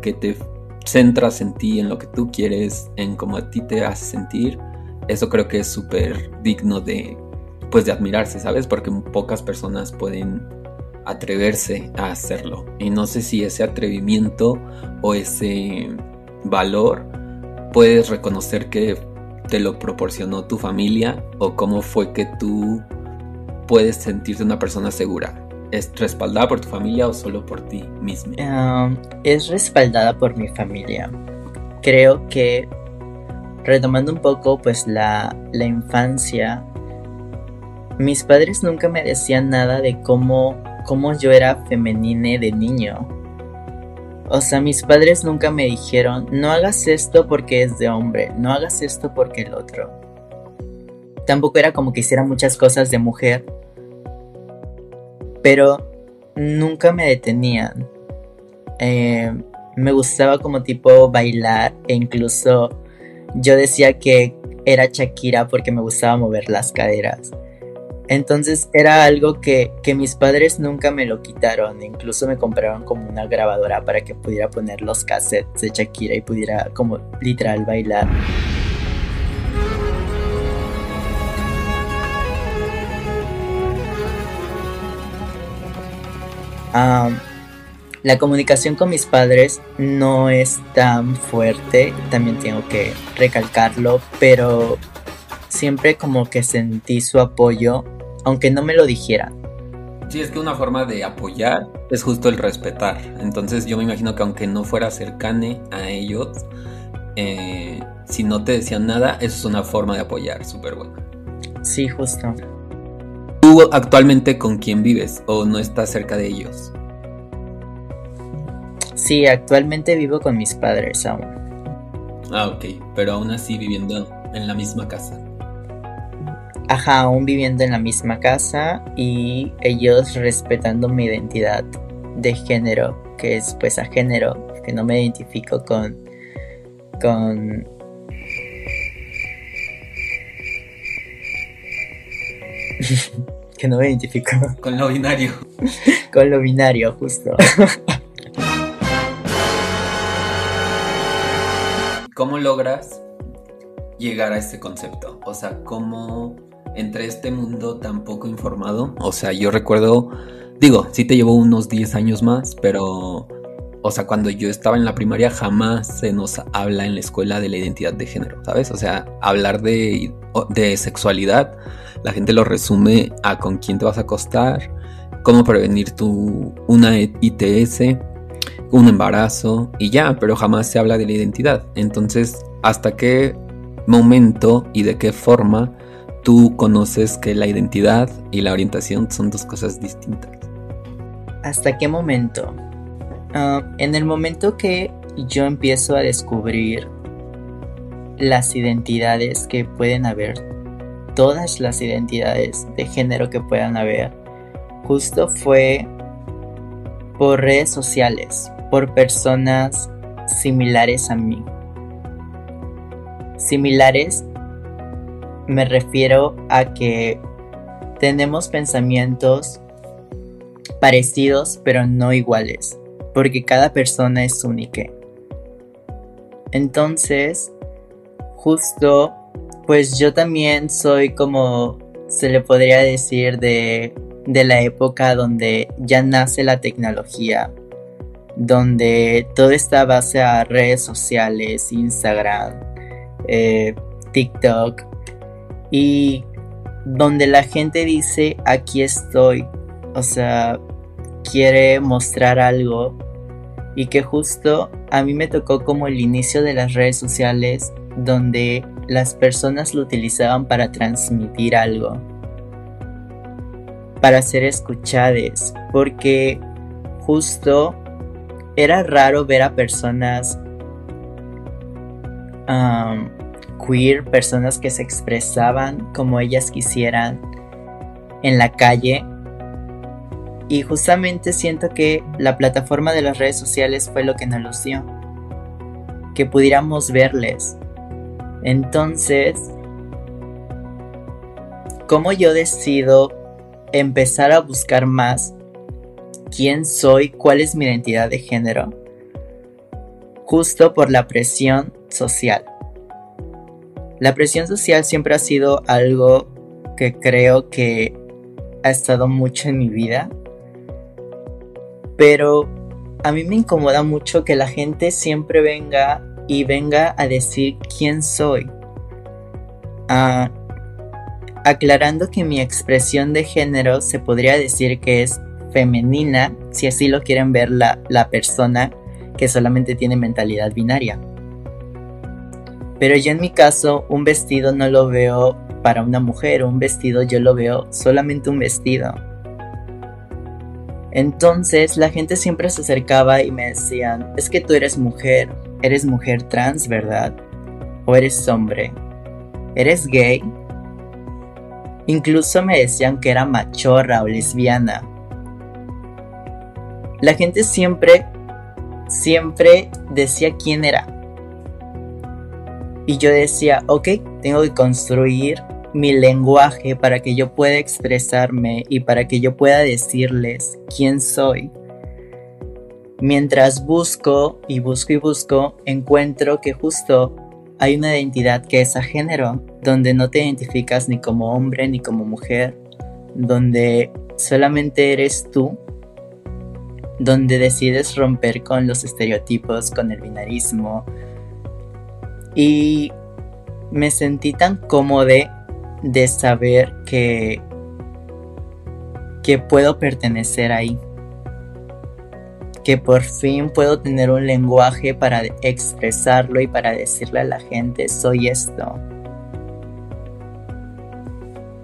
que te centras en ti, en lo que tú quieres, en cómo a ti te hace sentir, eso creo que es súper digno de, pues de admirarse, ¿sabes? Porque pocas personas pueden atreverse a hacerlo. Y no sé si ese atrevimiento o ese valor puedes reconocer que te lo proporcionó tu familia o cómo fue que tú puedes sentirte una persona segura? ¿Es respaldada por tu familia o solo por ti misma? Um, es respaldada por mi familia. Creo que, retomando un poco, pues la, la infancia, mis padres nunca me decían nada de cómo, cómo yo era femenine de niño. O sea, mis padres nunca me dijeron, no hagas esto porque es de hombre, no hagas esto porque el otro. Tampoco era como que hiciera muchas cosas de mujer, pero nunca me detenían. Eh, me gustaba como tipo bailar e incluso yo decía que era Shakira porque me gustaba mover las caderas. Entonces era algo que, que, mis padres nunca me lo quitaron. Incluso me compraron como una grabadora para que pudiera poner los cassettes de Shakira y pudiera como literal bailar. La comunicación con mis padres no es tan fuerte, también tengo que recalcarlo, pero siempre como que sentí su apoyo, aunque no me lo dijeran. Sí, es que una forma de apoyar es justo el respetar. Entonces yo me imagino que aunque no fuera cercane a ellos, eh, si no te decían nada, eso es una forma de apoyar súper buena. Sí, justo. ¿Tú actualmente con quién vives o no estás cerca de ellos? Sí, actualmente vivo con mis padres aún. Ah, ok, pero aún así viviendo en la misma casa. Ajá, aún viviendo en la misma casa y ellos respetando mi identidad de género, que es pues a género, que no me identifico con con que no me identifico. Con lo binario. Con lo binario, justo. ¿Cómo logras llegar a este concepto? O sea, ¿cómo entre este mundo tan poco informado? O sea, yo recuerdo, digo, sí te llevo unos 10 años más, pero, o sea, cuando yo estaba en la primaria jamás se nos habla en la escuela de la identidad de género, ¿sabes? O sea, hablar de, de sexualidad la gente lo resume a con quién te vas a acostar, cómo prevenir tu, una ITS, un embarazo y ya, pero jamás se habla de la identidad. Entonces, ¿hasta qué momento y de qué forma tú conoces que la identidad y la orientación son dos cosas distintas? ¿Hasta qué momento? Ah, en el momento que yo empiezo a descubrir las identidades que pueden haber todas las identidades de género que puedan haber, justo fue por redes sociales, por personas similares a mí. Similares me refiero a que tenemos pensamientos parecidos pero no iguales, porque cada persona es única. Entonces, justo pues yo también soy como se le podría decir de, la época donde ya nace la tecnología, donde todo está base a redes sociales, Instagram, eh, TikTok, y donde la gente dice aquí estoy, o sea, quiere mostrar algo y que justo a mí me tocó como el inicio de las redes sociales donde las personas lo utilizaban para transmitir algo, para ser escuchadas, porque justo era raro ver a personas queer, personas que se expresaban como ellas quisieran en la calle. Y justamente siento que la plataforma de las redes sociales fue lo que nos dio. Que pudiéramos verles, entonces, ¿cómo yo decido empezar a buscar más quién soy, cuál es mi identidad de género? Justo por la presión social. La presión social siempre ha sido algo que creo que ha estado mucho en mi vida, pero a mí me incomoda mucho que la gente siempre venga y venga a decir quién soy. Ah, aclarando que mi expresión de género se podría decir que es femenina, si así lo quieren ver la, la persona que solamente tiene mentalidad binaria. Pero yo en mi caso, un vestido no lo veo para una mujer, un vestido yo lo veo solamente un vestido. Entonces la gente siempre se acercaba y me decían, es que tú eres mujer, eres mujer trans, ¿verdad? O eres hombre, eres gay. Incluso me decían que era machorra o lesbiana. La gente siempre, siempre decía quién era. Y yo decía, ok, tengo que construir mi lenguaje para que yo pueda expresarme y para que yo pueda decirles quién soy. Mientras busco y busco y busco, encuentro que justo hay una identidad que es a género, donde no te identificas ni como hombre ni como mujer, donde solamente eres tú, donde decides romper con los estereotipos, con el binarismo. Y me sentí tan cómodo de saber que, que puedo pertenecer ahí. Que por fin puedo tener un lenguaje para expresarlo y para decirle a la gente, soy esto.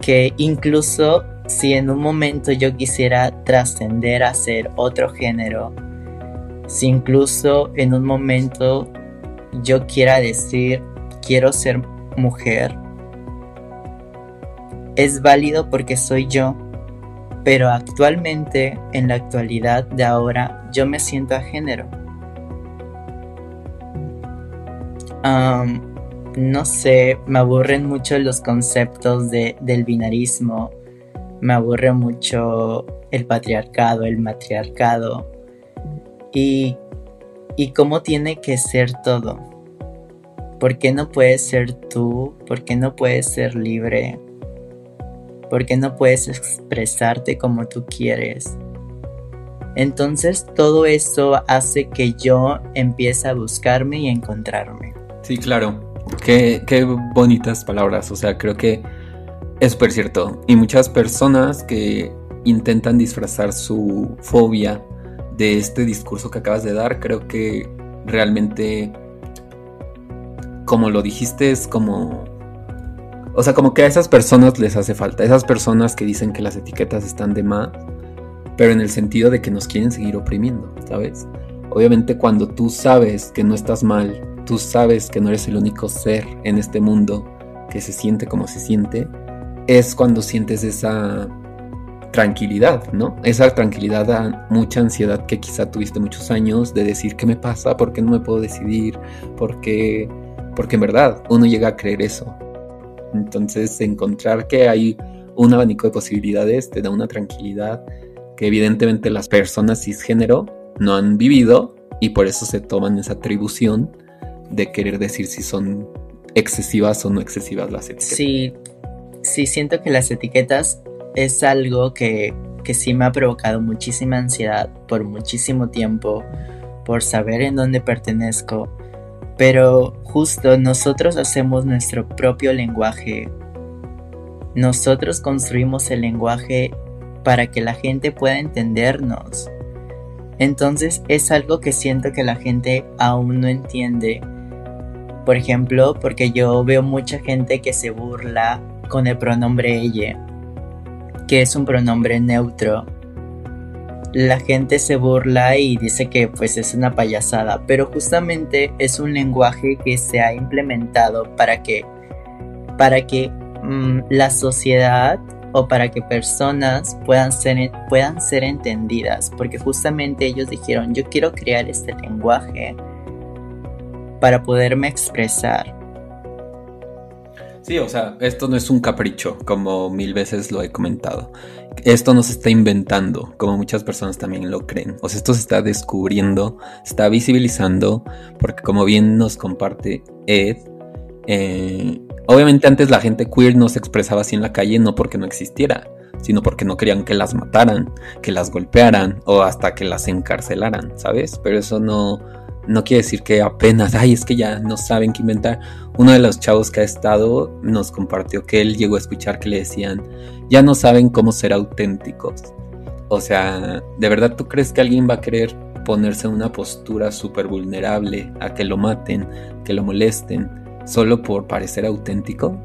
Que incluso si en un momento yo quisiera trascender a ser otro género, si incluso en un momento yo quiera decir, quiero ser mujer, es válido porque soy yo, pero actualmente, en la actualidad de ahora, yo me siento a género. no sé, me aburren mucho los conceptos de, del binarismo, me aburre mucho el patriarcado, el matriarcado y, y cómo tiene que ser todo. ¿Por qué no puedes ser tú? ¿Por qué no puedes ser libre? Porque no puedes expresarte como tú quieres. Entonces todo eso hace que yo empiece a buscarme y encontrarme. Sí, claro. Qué, qué bonitas palabras. O sea, creo que es súper cierto. Y muchas personas que intentan disfrazar su fobia de este discurso que acabas de dar, creo que realmente, como lo dijiste, es como o sea, como que a esas personas les hace falta. Esas personas que dicen que las etiquetas están de más, pero en el sentido de que nos quieren seguir oprimiendo, ¿sabes? Obviamente cuando tú sabes que no estás mal, tú sabes que no eres el único ser en este mundo que se siente como se siente, es cuando sientes esa tranquilidad, ¿no? Esa tranquilidad da mucha ansiedad que quizá tuviste muchos años de decir qué me pasa, por qué no me puedo decidir, por qué, porque en verdad uno llega a creer eso. Entonces, encontrar que hay un abanico de posibilidades te da una tranquilidad que evidentemente las personas cisgénero no han vivido y por eso se toman esa atribución de querer decir si son excesivas o no excesivas las etiquetas. Sí, sí siento que las etiquetas es algo que, que sí me ha provocado muchísima ansiedad por muchísimo tiempo, por saber en dónde pertenezco, pero justo nosotros hacemos nuestro propio lenguaje. Nosotros construimos el lenguaje para que la gente pueda entendernos. Entonces es algo que siento que la gente aún no entiende. Por ejemplo, porque yo veo mucha gente que se burla con el pronombre ella, que es un pronombre neutro la gente se burla y dice que pues es una payasada, pero justamente es un lenguaje que se ha implementado para que para que mm, la sociedad o para que personas puedan ser, puedan ser entendidas, porque justamente ellos dijeron, yo quiero crear este lenguaje para poderme expresar. Sí, o sea, esto no es un capricho, como mil veces lo he comentado. Esto no se está inventando, como muchas personas también lo creen. O sea, esto se está descubriendo, se está visibilizando, porque como bien nos comparte Ed, eh, obviamente antes la gente queer no se expresaba así en la calle, no porque no existiera, sino porque no querían que las mataran, que las golpearan o hasta que las encarcelaran, ¿sabes? Pero eso no, no quiere decir que apenas, ay, es que ya no saben qué inventar. Uno de los chavos que ha estado nos compartió que él llegó a escuchar que le decían, ya no saben cómo ser auténticos. O sea, ¿de verdad tú crees que alguien va a querer ponerse en una postura súper vulnerable a que lo maten, que lo molesten, solo por parecer auténtico?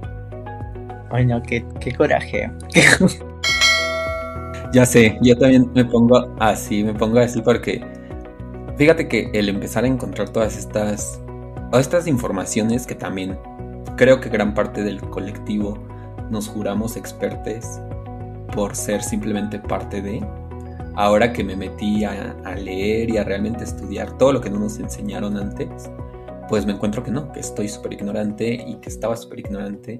Ay, no, qué, qué coraje. ya sé, yo también me pongo así, me pongo así porque fíjate que el empezar a encontrar todas estas, todas estas informaciones que también creo que gran parte del colectivo nos juramos expertos por ser simplemente parte de, ahora que me metí a, leer y a realmente estudiar todo lo que no nos enseñaron antes, pues me encuentro que no, que estoy súper ignorante y que estaba súper ignorante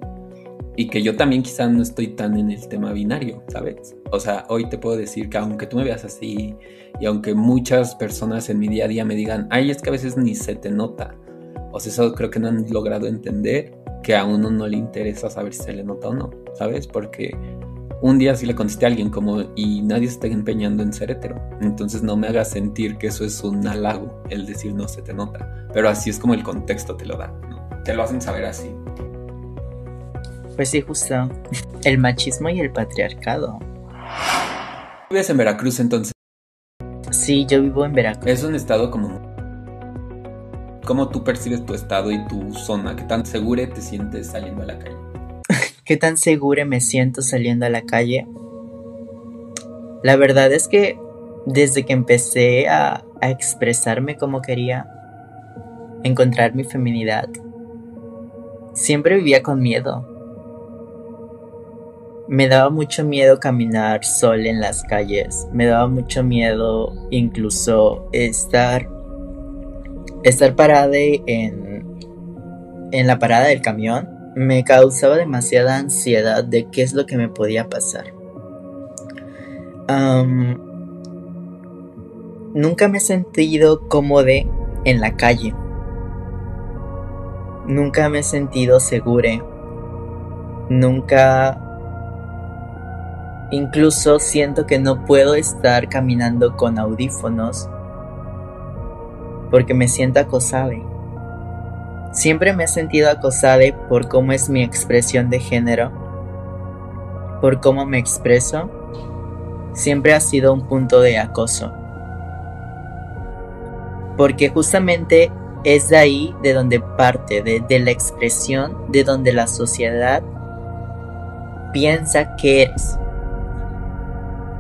y que yo también quizá no estoy tan en el tema binario, ¿sabes? O sea, hoy te puedo decir que aunque tú me veas así y aunque muchas personas en mi día a día me digan, ay, es que a veces ni se te nota, o sea, eso creo que no han logrado entender que a uno no le interesa saber si se le nota o no, ¿sabes? Porque un día sí le contesté a alguien como, y nadie está empeñando en ser hetero. Entonces no me hagas sentir que eso es un halago, el decir no se te nota. Pero así es como el contexto te lo da, Te lo hacen saber así. Pues sí, justo. El machismo y el patriarcado. ¿Vives en Veracruz entonces? Sí, yo vivo en Veracruz. Es un estado como... ¿Cómo tú percibes tu estado y tu zona? ¿Qué tan segura te sientes saliendo a la calle? ¿Qué tan segura me siento saliendo a la calle? La verdad es que desde que empecé a, expresarme como quería, encontrar mi feminidad, siempre vivía con miedo. Me daba mucho miedo caminar sol en las calles, me daba mucho miedo incluso estar estar parada en en la parada del camión me causaba demasiada ansiedad de qué es lo que me podía pasar. nunca me he sentido cómodo en la calle. Nunca me he sentido segura. Nunca... Incluso siento que no puedo estar caminando con audífonos porque me siento acosada. Siempre me he sentido acosada por cómo es mi expresión de género, por cómo me expreso. Siempre ha sido un punto de acoso. Porque justamente es de ahí de donde parte, de, de la expresión de donde la sociedad piensa que eres.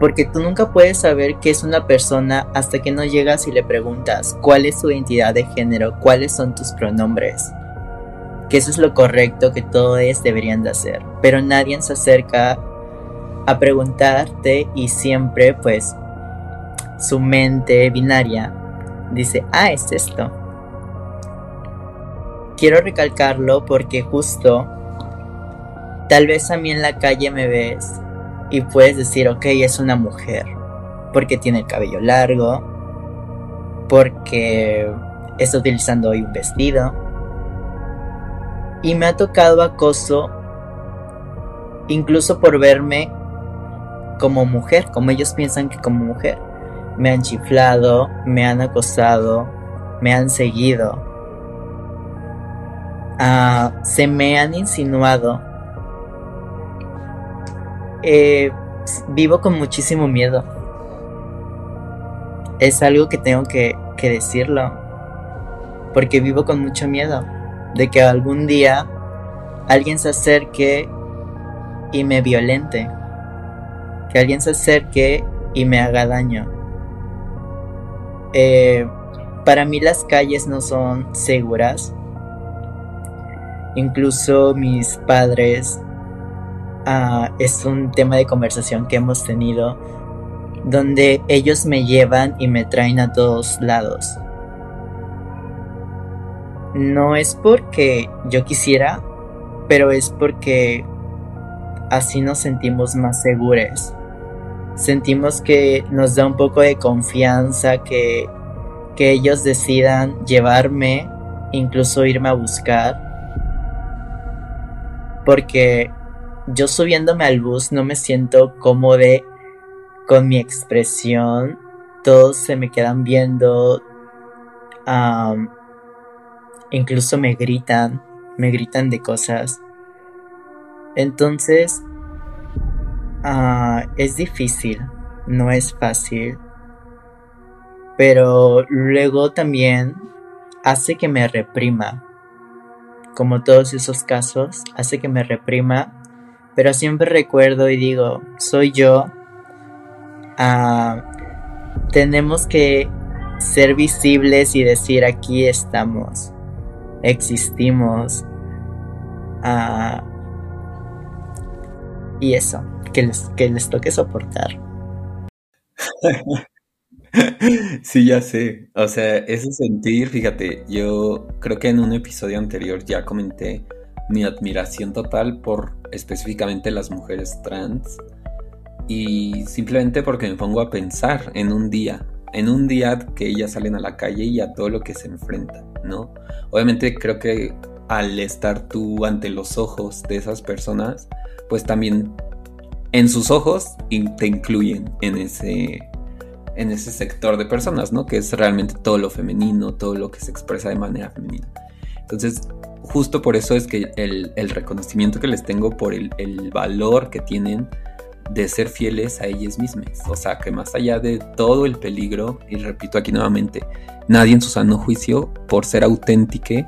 Porque tú nunca puedes saber qué es una persona hasta que no llegas y le preguntas cuál es su identidad de género, cuáles son tus pronombres. Que eso es lo correcto que todos deberían de hacer. Pero nadie se acerca a preguntarte y siempre pues su mente binaria dice, ah, es esto. Quiero recalcarlo porque justo tal vez a mí en la calle me ves y puedes decir, ok, es una mujer, porque tiene el cabello largo, porque está utilizando hoy un vestido. Y me ha tocado acoso incluso por verme como mujer, como ellos piensan que como mujer. Me han chiflado, me han acosado, me han seguido. Ah, se me han insinuado eh, vivo con muchísimo miedo. Es algo que tengo que, que decirlo. Porque vivo con mucho miedo de que algún día alguien se acerque y me violente. Que alguien se acerque y me haga daño. Eh, para mí las calles no son seguras. Incluso mis padres Ah, es un tema de conversación que hemos tenido donde ellos me llevan y me traen a todos lados. No es porque yo quisiera, pero es porque así nos sentimos más seguros. Sentimos que nos da un poco de confianza que, que ellos decidan llevarme, incluso irme a buscar. Porque yo subiéndome al bus no me siento cómodo con mi expresión. Todos se me quedan viendo. incluso me gritan, me gritan de cosas. Entonces, ah, es difícil, no es fácil. Pero luego también hace que me reprima. Como todos esos casos, hace que me reprima. Pero siempre recuerdo y digo, soy yo. Ah, tenemos que ser visibles y decir aquí estamos, existimos. Ah, y eso, que les, que les toque soportar. Sí, ya sé. O sea, ese sentir, fíjate, yo creo que en un episodio anterior ya comenté mi admiración total por específicamente las mujeres trans y simplemente porque me pongo a pensar en un día, en un día que ellas salen a la calle y a todo lo que se enfrentan, ¿no? Obviamente creo que al estar tú ante los ojos de esas personas, pues también en sus ojos te incluyen en ese en ese sector de personas, ¿no? Que es realmente todo lo femenino, todo lo que se expresa de manera femenina. Entonces, justo por eso es que el, reconocimiento que les tengo por el, valor que tienen de ser fieles a ellas mismas. O sea, que más allá de todo el peligro, y repito aquí nuevamente, nadie en su sano juicio, por ser auténtica,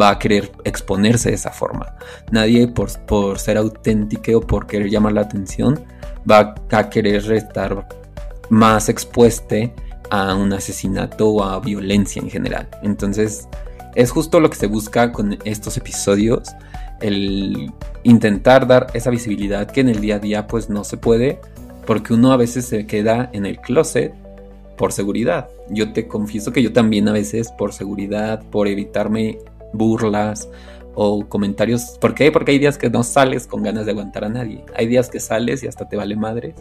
va a querer exponerse de esa forma. Nadie por, por ser auténtica o por querer llamar la atención va a querer estar más expuesta a un asesinato o a violencia en general. Entonces, es justo lo que se busca con estos episodios, el intentar dar esa visibilidad que en el día a día pues no se puede, porque uno a veces se queda en el closet por seguridad. Yo te confieso que yo también a veces por seguridad, por evitarme burlas o comentarios. ¿Por qué? Porque hay días que no sales con ganas de aguantar a nadie. Hay días que sales y hasta te vale madres.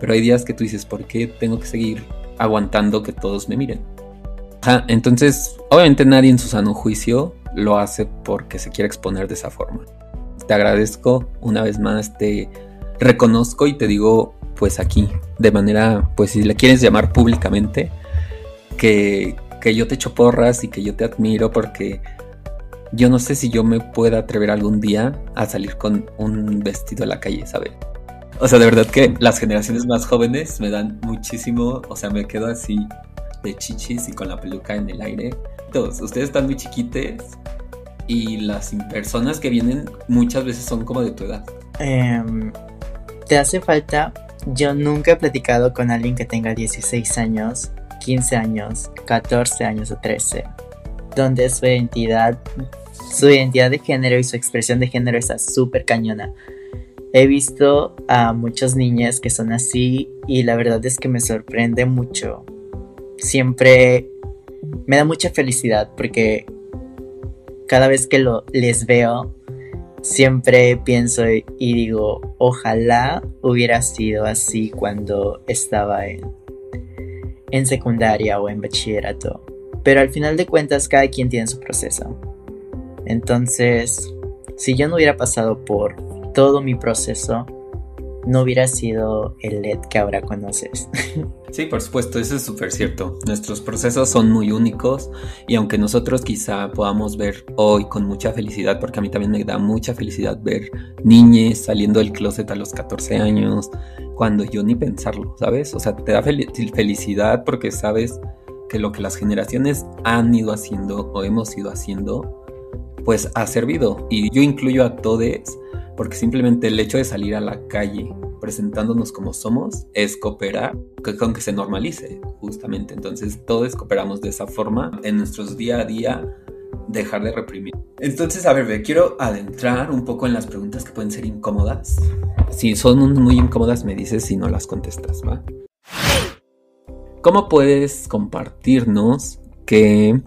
Pero hay días que tú dices, ¿por qué tengo que seguir aguantando que todos me miren? Entonces, obviamente nadie en su sano juicio lo hace porque se quiere exponer de esa forma. Te agradezco una vez más, te reconozco y te digo, pues aquí, de manera, pues si le quieres llamar públicamente, que, que yo te echo porras y que yo te admiro porque yo no sé si yo me pueda atrever algún día a salir con un vestido a la calle, ¿sabes? O sea, de verdad que las generaciones más jóvenes me dan muchísimo, o sea, me quedo así de chichis y con la peluca en el aire. Todos, ustedes están muy chiquites y las personas que vienen muchas veces son como de tu edad. Em, ¿Te hace falta? Yo nunca he platicado con alguien que tenga 16 años, 15 años, 14 años o 13 donde su identidad, su identidad de género y su expresión de género está súper cañona. He visto a muchas niñas que son así y la verdad es que me sorprende mucho. Siempre me da mucha felicidad porque cada vez que lo, les veo, siempre pienso y digo, ojalá hubiera sido así cuando estaba en, en secundaria o en bachillerato. Pero al final de cuentas cada quien tiene su proceso. Entonces, si yo no hubiera pasado por todo mi proceso, no hubiera sido el LED que ahora conoces. Sí, por supuesto, eso es súper cierto. Nuestros procesos son muy únicos y aunque nosotros quizá podamos ver hoy con mucha felicidad, porque a mí también me da mucha felicidad ver niñes saliendo del closet a los 14 años, cuando yo ni pensarlo, ¿sabes? O sea, te da felicidad porque sabes que lo que las generaciones han ido haciendo o hemos ido haciendo, pues ha servido. Y yo incluyo a todos porque simplemente el hecho de salir a la calle presentándonos como somos es cooperar con que se normalice, justamente. Entonces todos cooperamos de esa forma en nuestros día a día dejar de reprimir. Entonces, a ver, me quiero adentrar un poco en las preguntas que pueden ser incómodas. Si son muy incómodas, me dices si no las contestas, ¿va? ¿Cómo puedes compartirnos que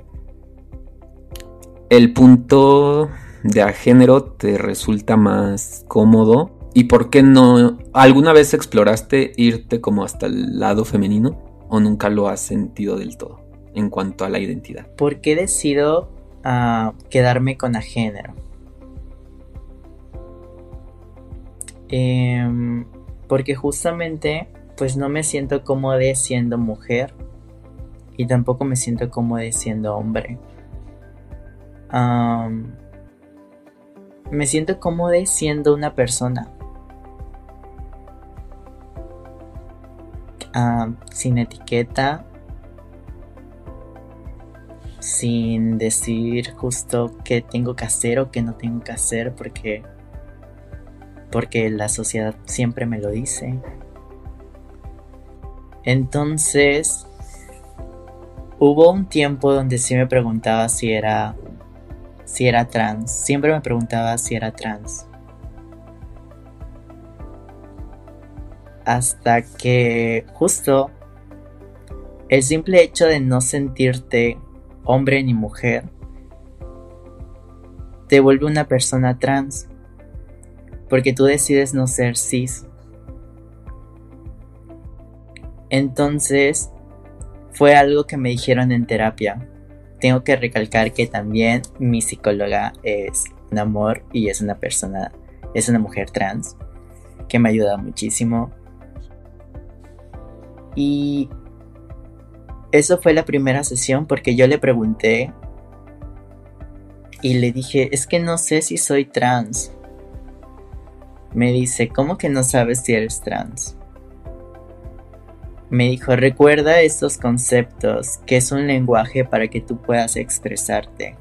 el punto de género te resulta más cómodo? ¿Y por qué no? ¿Alguna vez exploraste irte como hasta el lado femenino? ¿O nunca lo has sentido del todo en cuanto a la identidad? ¿Por qué decido uh, quedarme con a género? Eh, porque justamente pues no me siento cómoda siendo mujer y tampoco me siento cómodo siendo hombre. Me siento cómodo siendo una persona. sin etiqueta, sin decir justo qué tengo que hacer o qué no tengo que hacer porque porque la sociedad siempre me lo dice. Entonces, hubo un tiempo donde sí me preguntaba si era si era trans. Siempre me preguntaba si era trans. Hasta que justo el simple hecho de no sentirte hombre ni mujer te vuelve una persona trans. Porque tú decides no ser cis. Entonces, fue algo que me dijeron en terapia. Tengo que recalcar que también mi psicóloga es un amor y es una persona, es una mujer trans, que me ayuda muchísimo. Y eso fue la primera sesión porque yo le pregunté y le dije, es que no sé si soy trans. Me dice, ¿cómo que no sabes si eres trans? Me dijo, recuerda estos conceptos, que es un lenguaje para que tú puedas expresarte.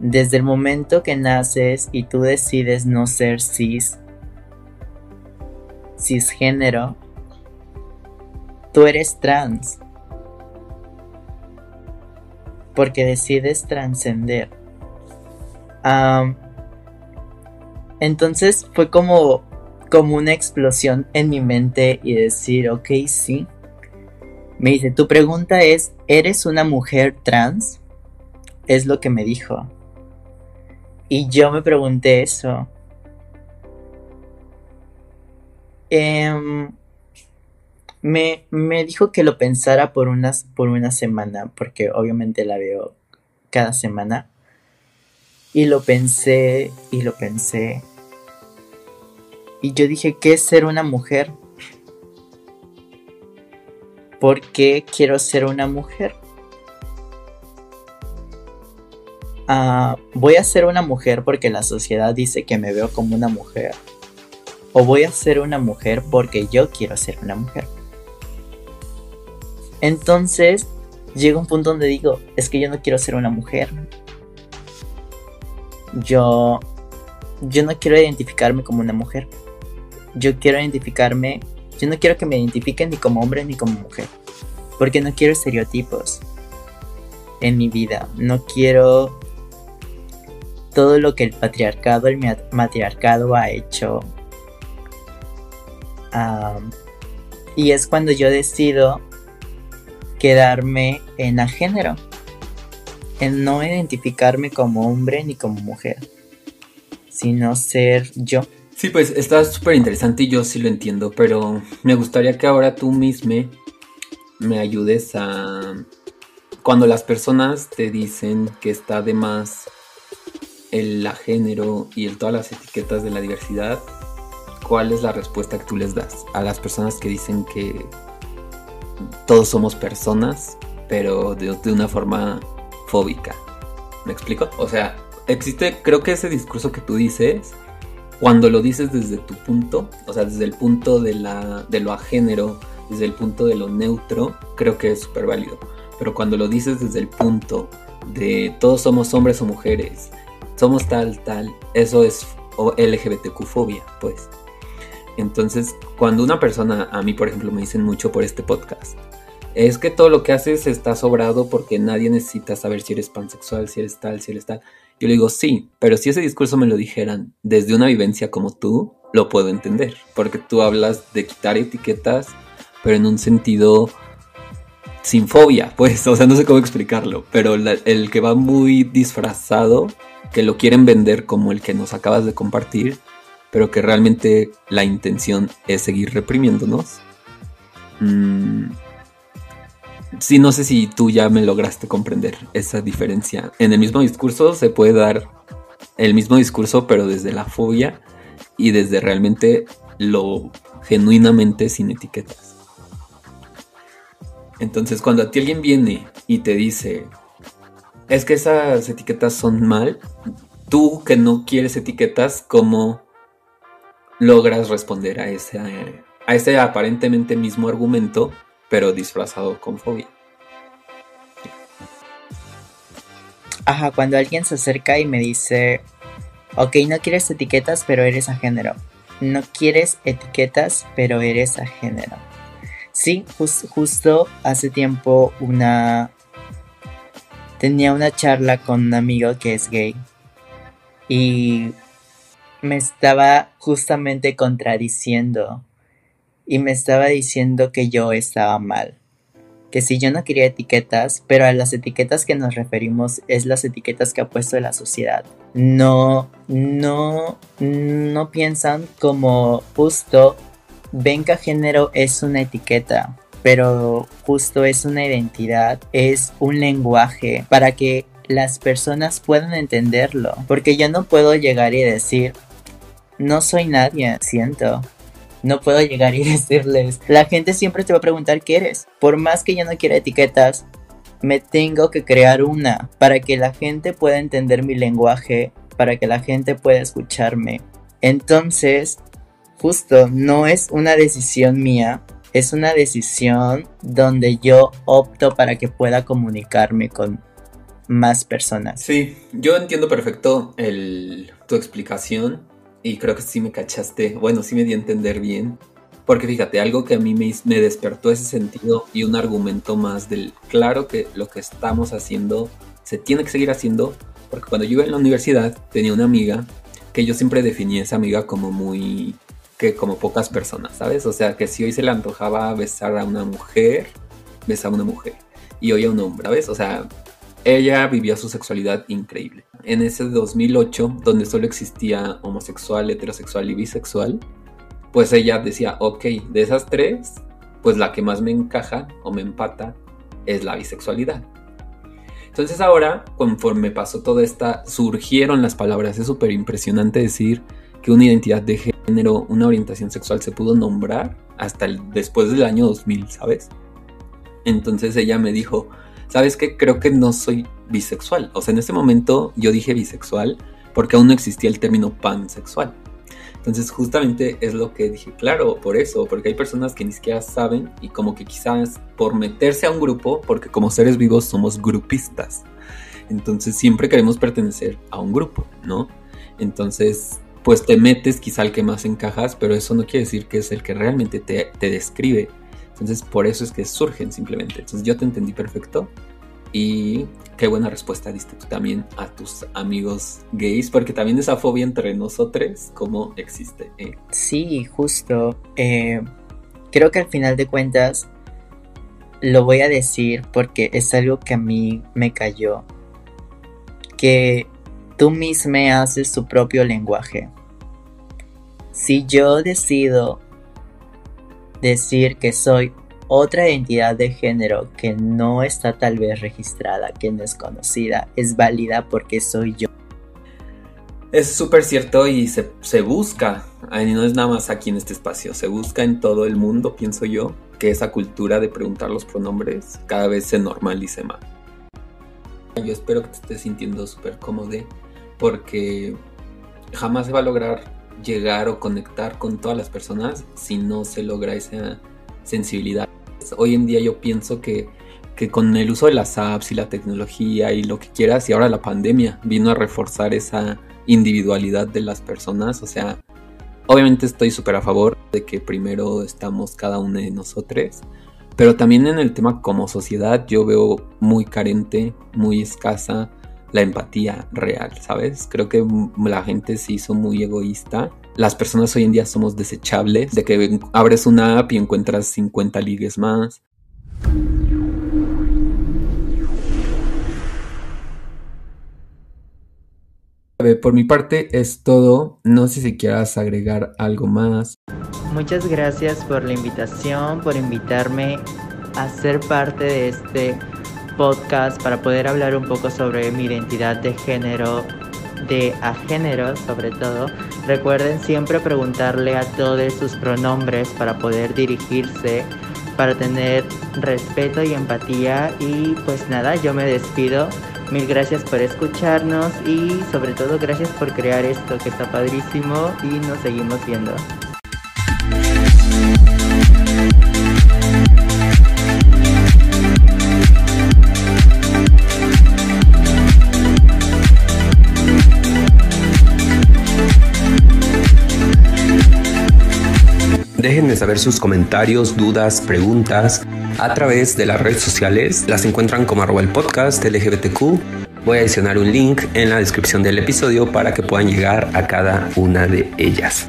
Desde el momento que naces y tú decides no ser cis, cisgénero, tú eres trans. Porque decides trascender. entonces fue como como una explosión en mi mente y decir, ok, sí. Me dice, tu pregunta es, ¿eres una mujer trans? Es lo que me dijo. Y yo me pregunté eso. Em, me, me, dijo que lo pensara por, unas, por una semana, porque obviamente la veo cada semana. Y lo pensé y lo pensé y yo dije, ¿qué es ser una mujer? ¿Por qué quiero ser una mujer? Ah, voy a ser una mujer porque la sociedad dice que me veo como una mujer. O voy a ser una mujer porque yo quiero ser una mujer. Entonces llega un punto donde digo, es que yo no quiero ser una mujer. Yo, yo no quiero identificarme como una mujer yo quiero identificarme, yo no quiero que me identifiquen ni como hombre ni como mujer, porque no quiero estereotipos en mi vida, no quiero todo lo que el patriarcado, el matriarcado ha hecho. y es cuando yo decido quedarme en a género, en no identificarme como hombre ni como mujer, sino ser yo. Sí, pues está súper interesante y yo sí lo entiendo, pero me gustaría que ahora tú mismo me ayudes a... Cuando las personas te dicen que está de más el género y el, todas las etiquetas de la diversidad, ¿cuál es la respuesta que tú les das a las personas que dicen que todos somos personas, pero de, de una forma fóbica? ¿Me explico? O sea, existe, creo que ese discurso que tú dices cuando lo dices desde tu punto, o sea, desde el punto de, la, de lo agénero, desde el punto de lo neutro, creo que es súper válido. Pero cuando lo dices desde el punto de todos somos hombres o mujeres, somos tal, tal, eso es LGBTQ-fobia, pues. Entonces, cuando una persona, a mí por ejemplo, me dicen mucho por este podcast, es que todo lo que haces está sobrado porque nadie necesita saber si eres pansexual, si eres tal, si eres tal. Yo le digo, sí, pero si ese discurso me lo dijeran desde una vivencia como tú, lo puedo entender, porque tú hablas de quitar etiquetas, pero en un sentido sin fobia, pues, o sea, no sé cómo explicarlo, pero el que va muy disfrazado, que lo quieren vender como el que nos acabas de compartir, pero que realmente la intención es seguir reprimiéndonos. Mmm, sí, no sé si tú ya me lograste comprender esa diferencia. En el mismo discurso se puede dar el mismo discurso, pero desde la fobia y desde realmente lo genuinamente sin etiquetas. Entonces, cuando a ti alguien viene y te dice, es que esas etiquetas son mal, tú que no quieres etiquetas, ¿cómo logras responder a ese, a ese aparentemente mismo argumento, pero disfrazado con fobia? Ajá, cuando alguien se acerca y me dice, ok, no quieres etiquetas, pero eres a género. No quieres etiquetas, pero eres a género. Sí, justo hace tiempo una... Tenía una charla con un amigo que es gay. Y me estaba justamente contradiciendo. Y me estaba diciendo que yo estaba mal que si yo no quería etiquetas, pero a las etiquetas que nos referimos es las etiquetas que ha puesto la sociedad. No, no, no piensan como justo venga género es una etiqueta, pero justo es una identidad, es un lenguaje para que las personas puedan entenderlo. Porque yo no puedo llegar y decir, no soy nadie, siento no puedo llegar y decirles. La gente siempre te va a preguntar qué eres. Por más que yo no quiera etiquetas, me tengo que crear una para que la gente pueda entender mi lenguaje, para que la gente pueda escucharme. Entonces, justo, no es una decisión mía, es una decisión donde yo opto para que pueda comunicarme con más personas. Sí, yo entiendo perfecto tu explicación y creo que sí me cachaste, bueno, sí me di a entender bien. Porque fíjate, algo que a mí me, me despertó ese sentido y un argumento más del claro que lo que estamos haciendo se tiene que seguir haciendo. Porque cuando yo iba en la universidad tenía una amiga que yo siempre definí esa amiga como muy que como pocas personas, ¿sabes? O sea, que si hoy se le antojaba besar a una mujer, besaba a una mujer. Y hoy a un hombre, ¿sabes? O sea, ella vivía su sexualidad increíble. En ese 2008, donde solo existía homosexual, heterosexual y bisexual, pues ella decía, ok, de esas tres, pues la que más me encaja o me empata es la bisexualidad. Entonces ahora, conforme pasó todo esta, surgieron las palabras. Es súper impresionante decir que una identidad de género, una orientación sexual se pudo nombrar hasta después del año 2000, ¿sabes? Entonces ella me dijo, ¿sabes qué? Creo que no soy bisexual. O sea, en ese momento yo dije bisexual porque aún no existía el término pansexual. Entonces justamente es lo que dije, claro, por eso, porque hay personas que ni siquiera saben y como que quizás por meterse a un grupo, porque como seres vivos somos grupistas. Entonces siempre queremos pertenecer a un grupo, ¿no? Entonces, pues te metes quizá al que más encajas, pero eso no quiere decir que es el que realmente te, te describe entonces, por eso es que surgen simplemente. Entonces, yo te entendí perfecto. Y qué buena respuesta diste tú también a tus amigos gays, porque también esa fobia entre nosotros, ¿cómo existe? Eh? Sí, justo. Eh, creo que al final de cuentas lo voy a decir porque es algo que a mí me cayó. Que tú mismo haces tu propio lenguaje. Si yo decido decir que soy otra identidad de género que no está tal vez registrada, que no es conocida, es válida porque soy yo. Es súper cierto y se, busca, y no es nada más aquí en este espacio, se busca en todo el mundo, pienso yo, que esa cultura de preguntar los pronombres cada vez se normalice más. Yo espero que te estés sintiendo súper cómodo porque jamás se va a lograr llegar o conectar con todas las personas si no se logra esa sensibilidad. Hoy en día yo pienso que, que con el uso de las apps y la tecnología y lo que quieras y ahora la pandemia vino a reforzar esa individualidad de las personas, o sea, obviamente estoy súper a favor de que primero estamos cada uno de nosotros, pero también en el tema como sociedad yo veo muy carente, muy escasa la empatía real, ¿sabes? Creo que la gente se hizo muy egoísta. Las personas hoy en día somos desechables, de que abres una app y encuentras 50 ligues más. Por mi parte es todo. No sé si quieras agregar algo más. Muchas gracias por la invitación, por invitarme a ser parte de este podcast para poder hablar un poco sobre mi identidad de género, de a género sobre todo. Recuerden siempre preguntarle a todos sus pronombres para poder dirigirse para tener respeto y empatía. Y pues nada, yo me despido. Mil gracias por escucharnos y sobre todo gracias por crear esto que está padrísimo y nos seguimos viendo. Déjenme saber sus comentarios, dudas, preguntas a través de las redes sociales. Las encuentran como arroba el podcast LGBTQ. Voy a adicionar un link en la descripción del episodio para que puedan llegar a cada una de ellas.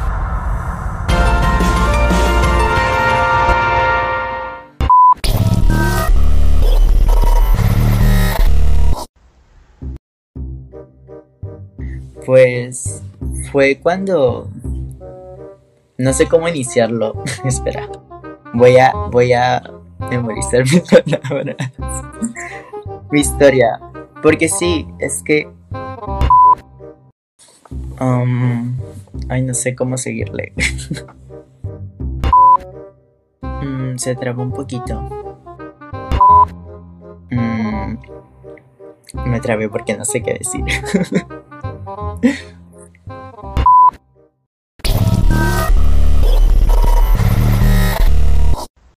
Pues fue cuando no sé cómo iniciarlo. Espera. Voy a voy a memorizar mis palabras. Mi historia, porque sí, es que um, ay, no sé cómo seguirle. Mm, se trabó un poquito. Mm, me trabé porque no sé qué decir. えっ?